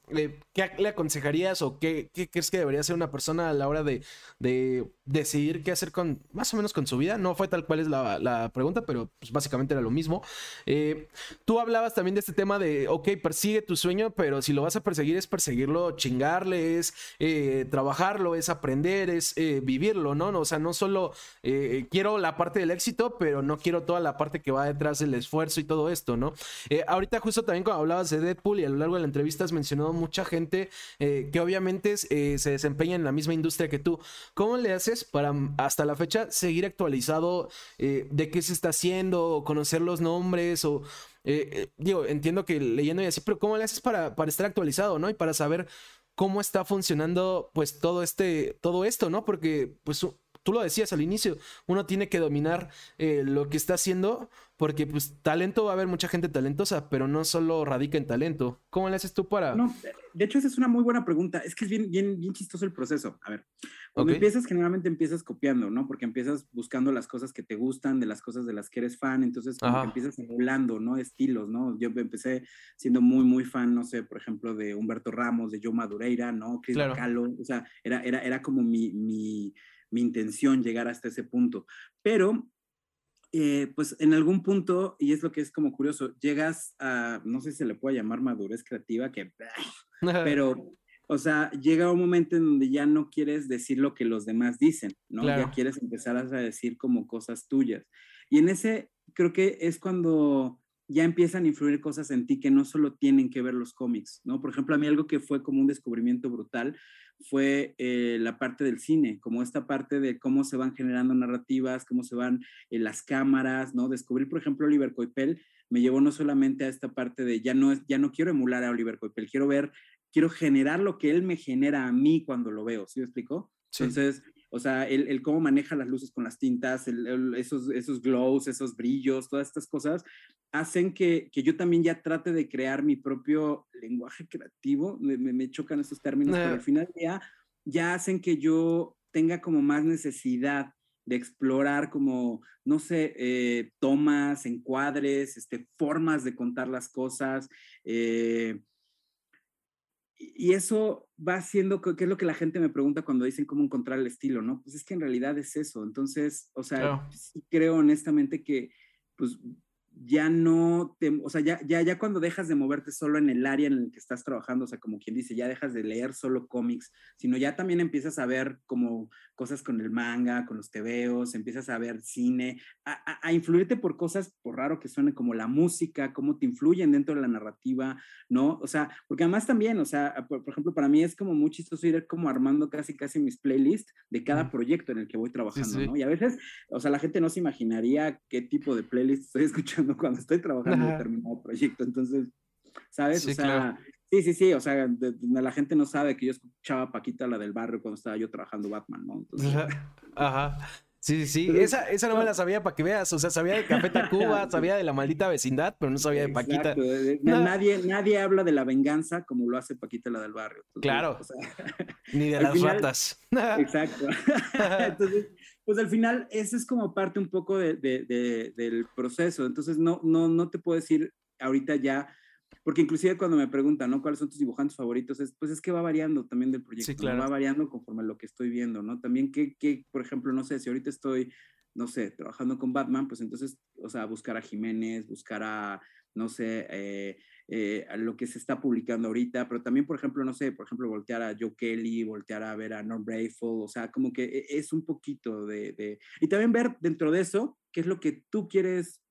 Speaker 1: ¿qué le aconsejarías o qué, qué, crees que debería hacer una persona a la hora de, de decidir qué hacer con, más o menos con su vida? No fue tal cual es la, la pregunta, pero pues básicamente era lo mismo. Eh, tú hablabas también de este tema de, ok, persigue tu sueño, pero si lo vas a perseguir es perseguirlo, chingarle, es eh, trabajarlo, es aprender, es eh, vivirlo, ¿no? O sea, no solo quiero la parte del éxito, pero no quiero toda la parte que va detrás del esfuerzo y todo esto, ¿no? ahorita justo también cuando hablabas de Deadpool y a lo largo de la entrevista has mencionado mucha gente que obviamente se desempeña en la misma industria que tú. ¿Cómo le haces para hasta la fecha seguir actualizado de qué se está haciendo, conocer los nombres o... Eh, eh, digo, entiendo que leyendo y así, pero ¿cómo le haces para, para estar actualizado, no? Y para saber cómo está funcionando, pues, todo este, todo esto, ¿no? Porque, pues, tú lo decías al inicio, uno tiene que dominar eh, lo que está haciendo, porque, pues, talento va a haber mucha gente talentosa, pero no solo radica en talento. ¿Cómo le haces tú para...?
Speaker 2: No, de hecho, esa es una muy buena pregunta. Es que es bien, bien, bien chistoso el proceso. A ver, cuando empiezas, generalmente empiezas copiando, ¿no? Porque empiezas buscando las cosas que te gustan, de las cosas de las que eres fan, entonces como que empiezas emulando, ¿no? Estilos, ¿no? Yo empecé siendo muy, muy fan, no sé, por ejemplo, de Humberto Ramos, de Joe Madureira, ¿no? Chris claro. o sea, era, era, era como mi, mi, mi intención llegar hasta ese punto. Pero eh, pues en algún punto, y es lo que es como curioso, llegas a, no sé si se le puede llamar madurez creativa, que, pero o sea, llega un momento en donde ya no quieres decir lo que los demás dicen, ¿no? Ya quieres empezar a decir como cosas tuyas. Y en ese, creo que es cuando ya empiezan a influir cosas en ti que no solo tienen que ver los cómics, ¿no? Por ejemplo, a mí algo que fue como un descubrimiento brutal fue eh, la parte del cine, como esta parte de cómo se van generando narrativas, cómo se van eh, las cámaras, ¿no? Descubrir, por ejemplo, Oliver Coipel me llevó no solamente a esta parte de ya no, ya no quiero emular a Oliver Coipel, quiero ver quiero generar lo que él me genera a mí cuando lo veo, ¿sí me explico? Entonces, o sea, el, cómo maneja las luces con las tintas, esos, esos glows, esos brillos, todas estas cosas, hacen que, que, yo también ya trate de crear mi propio lenguaje creativo. Me, me, chocan esos términos, pero al final ya, ya hacen que yo tenga como más necesidad de explorar como, no sé, eh, tomas, encuadres, este, formas de contar las cosas. Eh, y eso va haciendo, que es lo que la gente me pregunta cuando dicen cómo encontrar el estilo, ¿no? Pues es que en realidad es eso. Entonces, o sea, sí creo honestamente que, pues, ya no te, o sea, ya, ya, ya cuando dejas de moverte solo en el área en el que estás trabajando, o sea, como quien dice, ya dejas de leer solo cómics, sino ya también empiezas a ver como cosas con el manga, con los tebeos, empiezas a ver cine, a, a, influirte por cosas, por raro que suene, como la música, cómo te influyen dentro de la narrativa, ¿no? O sea, porque además también, o sea, por, ejemplo, para mí es como muy chistoso ir como armando casi, casi mis playlists de cada proyecto en el que voy trabajando, ¿no? Y a veces, o sea, la gente no se imaginaría qué tipo de playlist estoy escuchando cuando estoy trabajando en determinado proyecto. Entonces, ¿sabes? o sea, sí, sí, sí, o sea, la gente no sabe que yo escuchaba Paquita, la del barrio, cuando estaba yo trabajando Batman, ¿no? Entonces,
Speaker 1: Ajá. Sí, sí, sí. Esa, esa no me la sabía para que veas. O sea, sabía de Café Tacuba, sabía de la maldita vecindad, pero no sabía de Paquita.
Speaker 2: Nadie, nadie habla de la venganza como lo hace Paquita la del barrio.
Speaker 1: claro. Ni de las ratas.
Speaker 2: Exacto. Entonces, pues al final, ese es como parte un poco de, de, del proceso. Entonces, no, no, no te puedo decir ahorita ya, porque inclusive cuando me preguntan, ¿no? ¿Cuáles son tus dibujantes favoritos? Es, pues es que va variando también del proyecto, sí, claro. va variando conforme a lo que estoy viendo, ¿no? También que, que, por ejemplo, no sé, si ahorita estoy, no sé, trabajando con Batman, pues entonces, o sea, buscar a Jiménez, buscar a, no sé, eh, eh, lo que se está publicando ahorita, pero también, por ejemplo, no sé, por ejemplo, voltear a Joe Kelly, voltear a ver a Norm Brayful, o sea, como que e, es un poquito de, de, Y también ver dentro de eso qué es lo que tú quieres,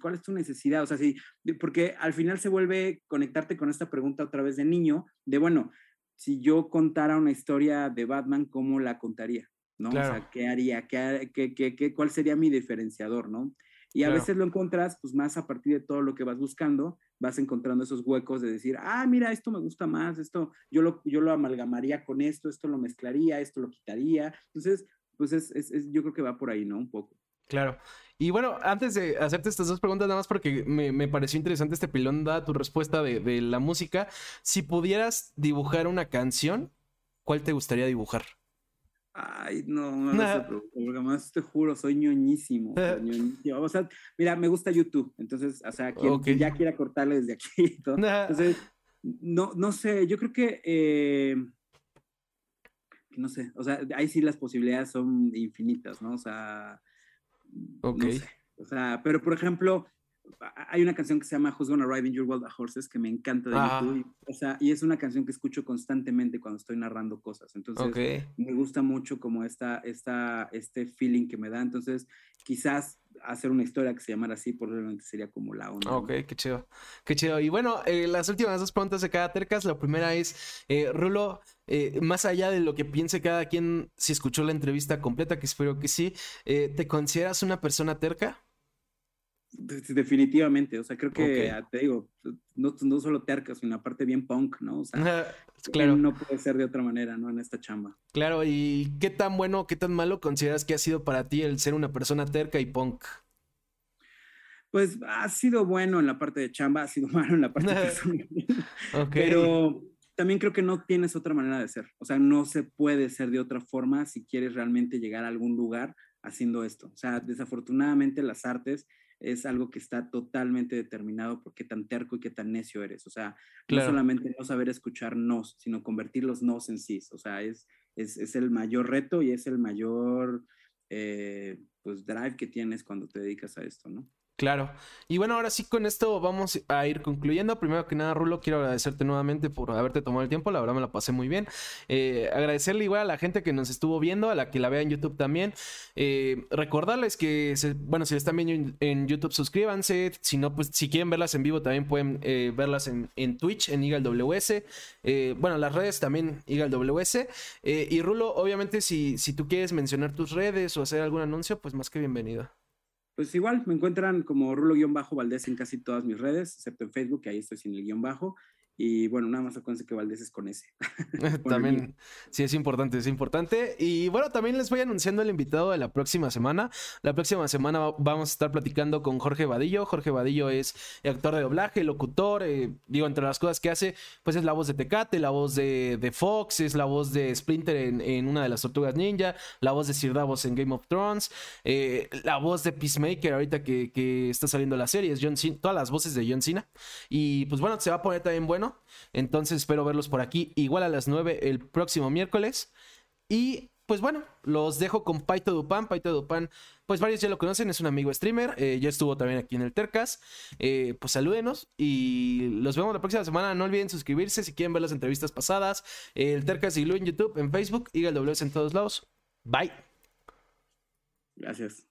Speaker 2: cuál es tu necesidad, o sea, sí, porque al final se vuelve conectarte con esta pregunta otra vez de niño, de bueno, si yo contara una historia de Batman, ¿cómo la contaría? ¿no? O sea, ¿qué haría? ¿Qué, qué, qué, ¿Cuál sería mi diferenciador, no? Y a veces lo encuentras, pues más a partir de todo lo que vas buscando, vas encontrando esos huecos de decir, ah, mira, esto me gusta más, esto yo lo, yo lo amalgamaría con esto, esto lo mezclaría, esto lo quitaría. Entonces, pues es, es, yo creo que va por ahí, ¿no? Un poco.
Speaker 1: Claro. Y bueno, antes de hacerte estas dos preguntas, nada más porque me, pareció interesante este pilón, da tu respuesta de, de, la música. Si pudieras dibujar una canción, ¿cuál te gustaría dibujar?
Speaker 2: Ay, no, no, no porque más te juro, soy ñoñísimo, O sea, mira, me gusta YouTube, entonces, o sea, quien, ya quiera cortarle desde aquí. Entonces, no, no sé, yo creo que, eh, no sé, o sea, ahí sí las posibilidades son infinitas, ¿no? O sea,
Speaker 1: ok.
Speaker 2: O sea, pero por ejemplo, hay una canción que se llama Who's Gonna Ride in Your World of Horses que me encanta de YouTube. o sea, y es una canción que escucho constantemente cuando estoy narrando cosas. Entonces, me gusta mucho como esta, esta, este feeling que me da. Entonces, quizás hacer una historia que se llamara así probablemente sería como la onda.
Speaker 1: Ok, qué chido. Qué chido. Y bueno, eh, las últimas dos preguntas de cada tercas. La primera es, eh, Rulo, eh, más allá de lo que piense cada quien, si escuchó la entrevista completa, que espero que sí, ¿te consideras una persona terca?
Speaker 2: Definitivamente, o sea, creo que, ah, te digo, no, no solo terca, sino aparte bien punk, ¿no? O sea, claro. no puede ser de otra manera, ¿no? En esta chamba.
Speaker 1: Claro, ¿y qué tan bueno, qué tan malo consideras que ha sido para ti el ser una persona terca y punk?
Speaker 2: Pues ha sido bueno en la parte de chamba, ha sido malo en la parte personal. Pero también creo que no tienes otra manera de ser. O sea, no se puede ser de otra forma si quieres realmente llegar a algún lugar haciendo esto. O sea, desafortunadamente las artes es algo que está totalmente determinado por qué tan terco y qué tan necio eres. O sea, no solamente no saber escuchar nos, sino convertir los nos en sí. O sea, es, es, el mayor reto y es el mayor eh, pues drive que tienes cuando te dedicas a esto, ¿no?
Speaker 1: Claro. Y bueno, ahora sí con esto vamos a ir concluyendo. Primero que nada, Rulo, quiero agradecerte nuevamente por haberte tomado el tiempo. La verdad me la pasé muy bien. Eh, agradecerle igual a la gente que nos estuvo viendo, a la que la vea en YouTube también. Eh, recordarles que, bueno, si están viendo en YouTube, suscríbanse. Si no, pues si quieren verlas en vivo, también pueden eh, verlas en, en, Twitch, en Eagle WS. bueno, las redes también, Eagle WS. y Rulo, obviamente, si, si tú quieres mencionar tus redes o hacer algún anuncio, pues más que bienvenido.
Speaker 2: Pues igual, me encuentran como Rulo-Valdés en casi todas mis redes, excepto en Facebook, que ahí estoy sin el guion bajo. Y bueno, nada más acuérdense que Valdés es con ese.
Speaker 1: también, sí, es importante, es importante. Y bueno, también les voy anunciando el invitado de la próxima semana. La próxima semana vamos a estar platicando con Jorge Vadillo. Jorge Vadillo es actor de doblaje, locutor. Eh, digo, entre las cosas que hace, pues es la voz de Tecate, la voz de, Fox, es la voz de Splinter en, una de las Tortugas Ninja, la voz de Sir Davos en Game of Thrones, eh, la voz de Peacemaker ahorita que, que, está saliendo la serie, es John Cena, todas las voces de John Cena. Y pues bueno, se va a poner también bueno. Entonces espero verlos por aquí igual a las 9 el próximo miércoles. Y pues bueno, los dejo con Paito Dupan. Paito Dupan, pues varios ya lo conocen, es un amigo streamer. Eh, ya estuvo también aquí en el Tercas. Eh, pues salúdenos y los vemos la próxima semana. No olviden suscribirse si quieren ver las entrevistas pasadas. el Tercas y Lu en YouTube, en Facebook, y el W en todos lados. Bye.
Speaker 2: Gracias.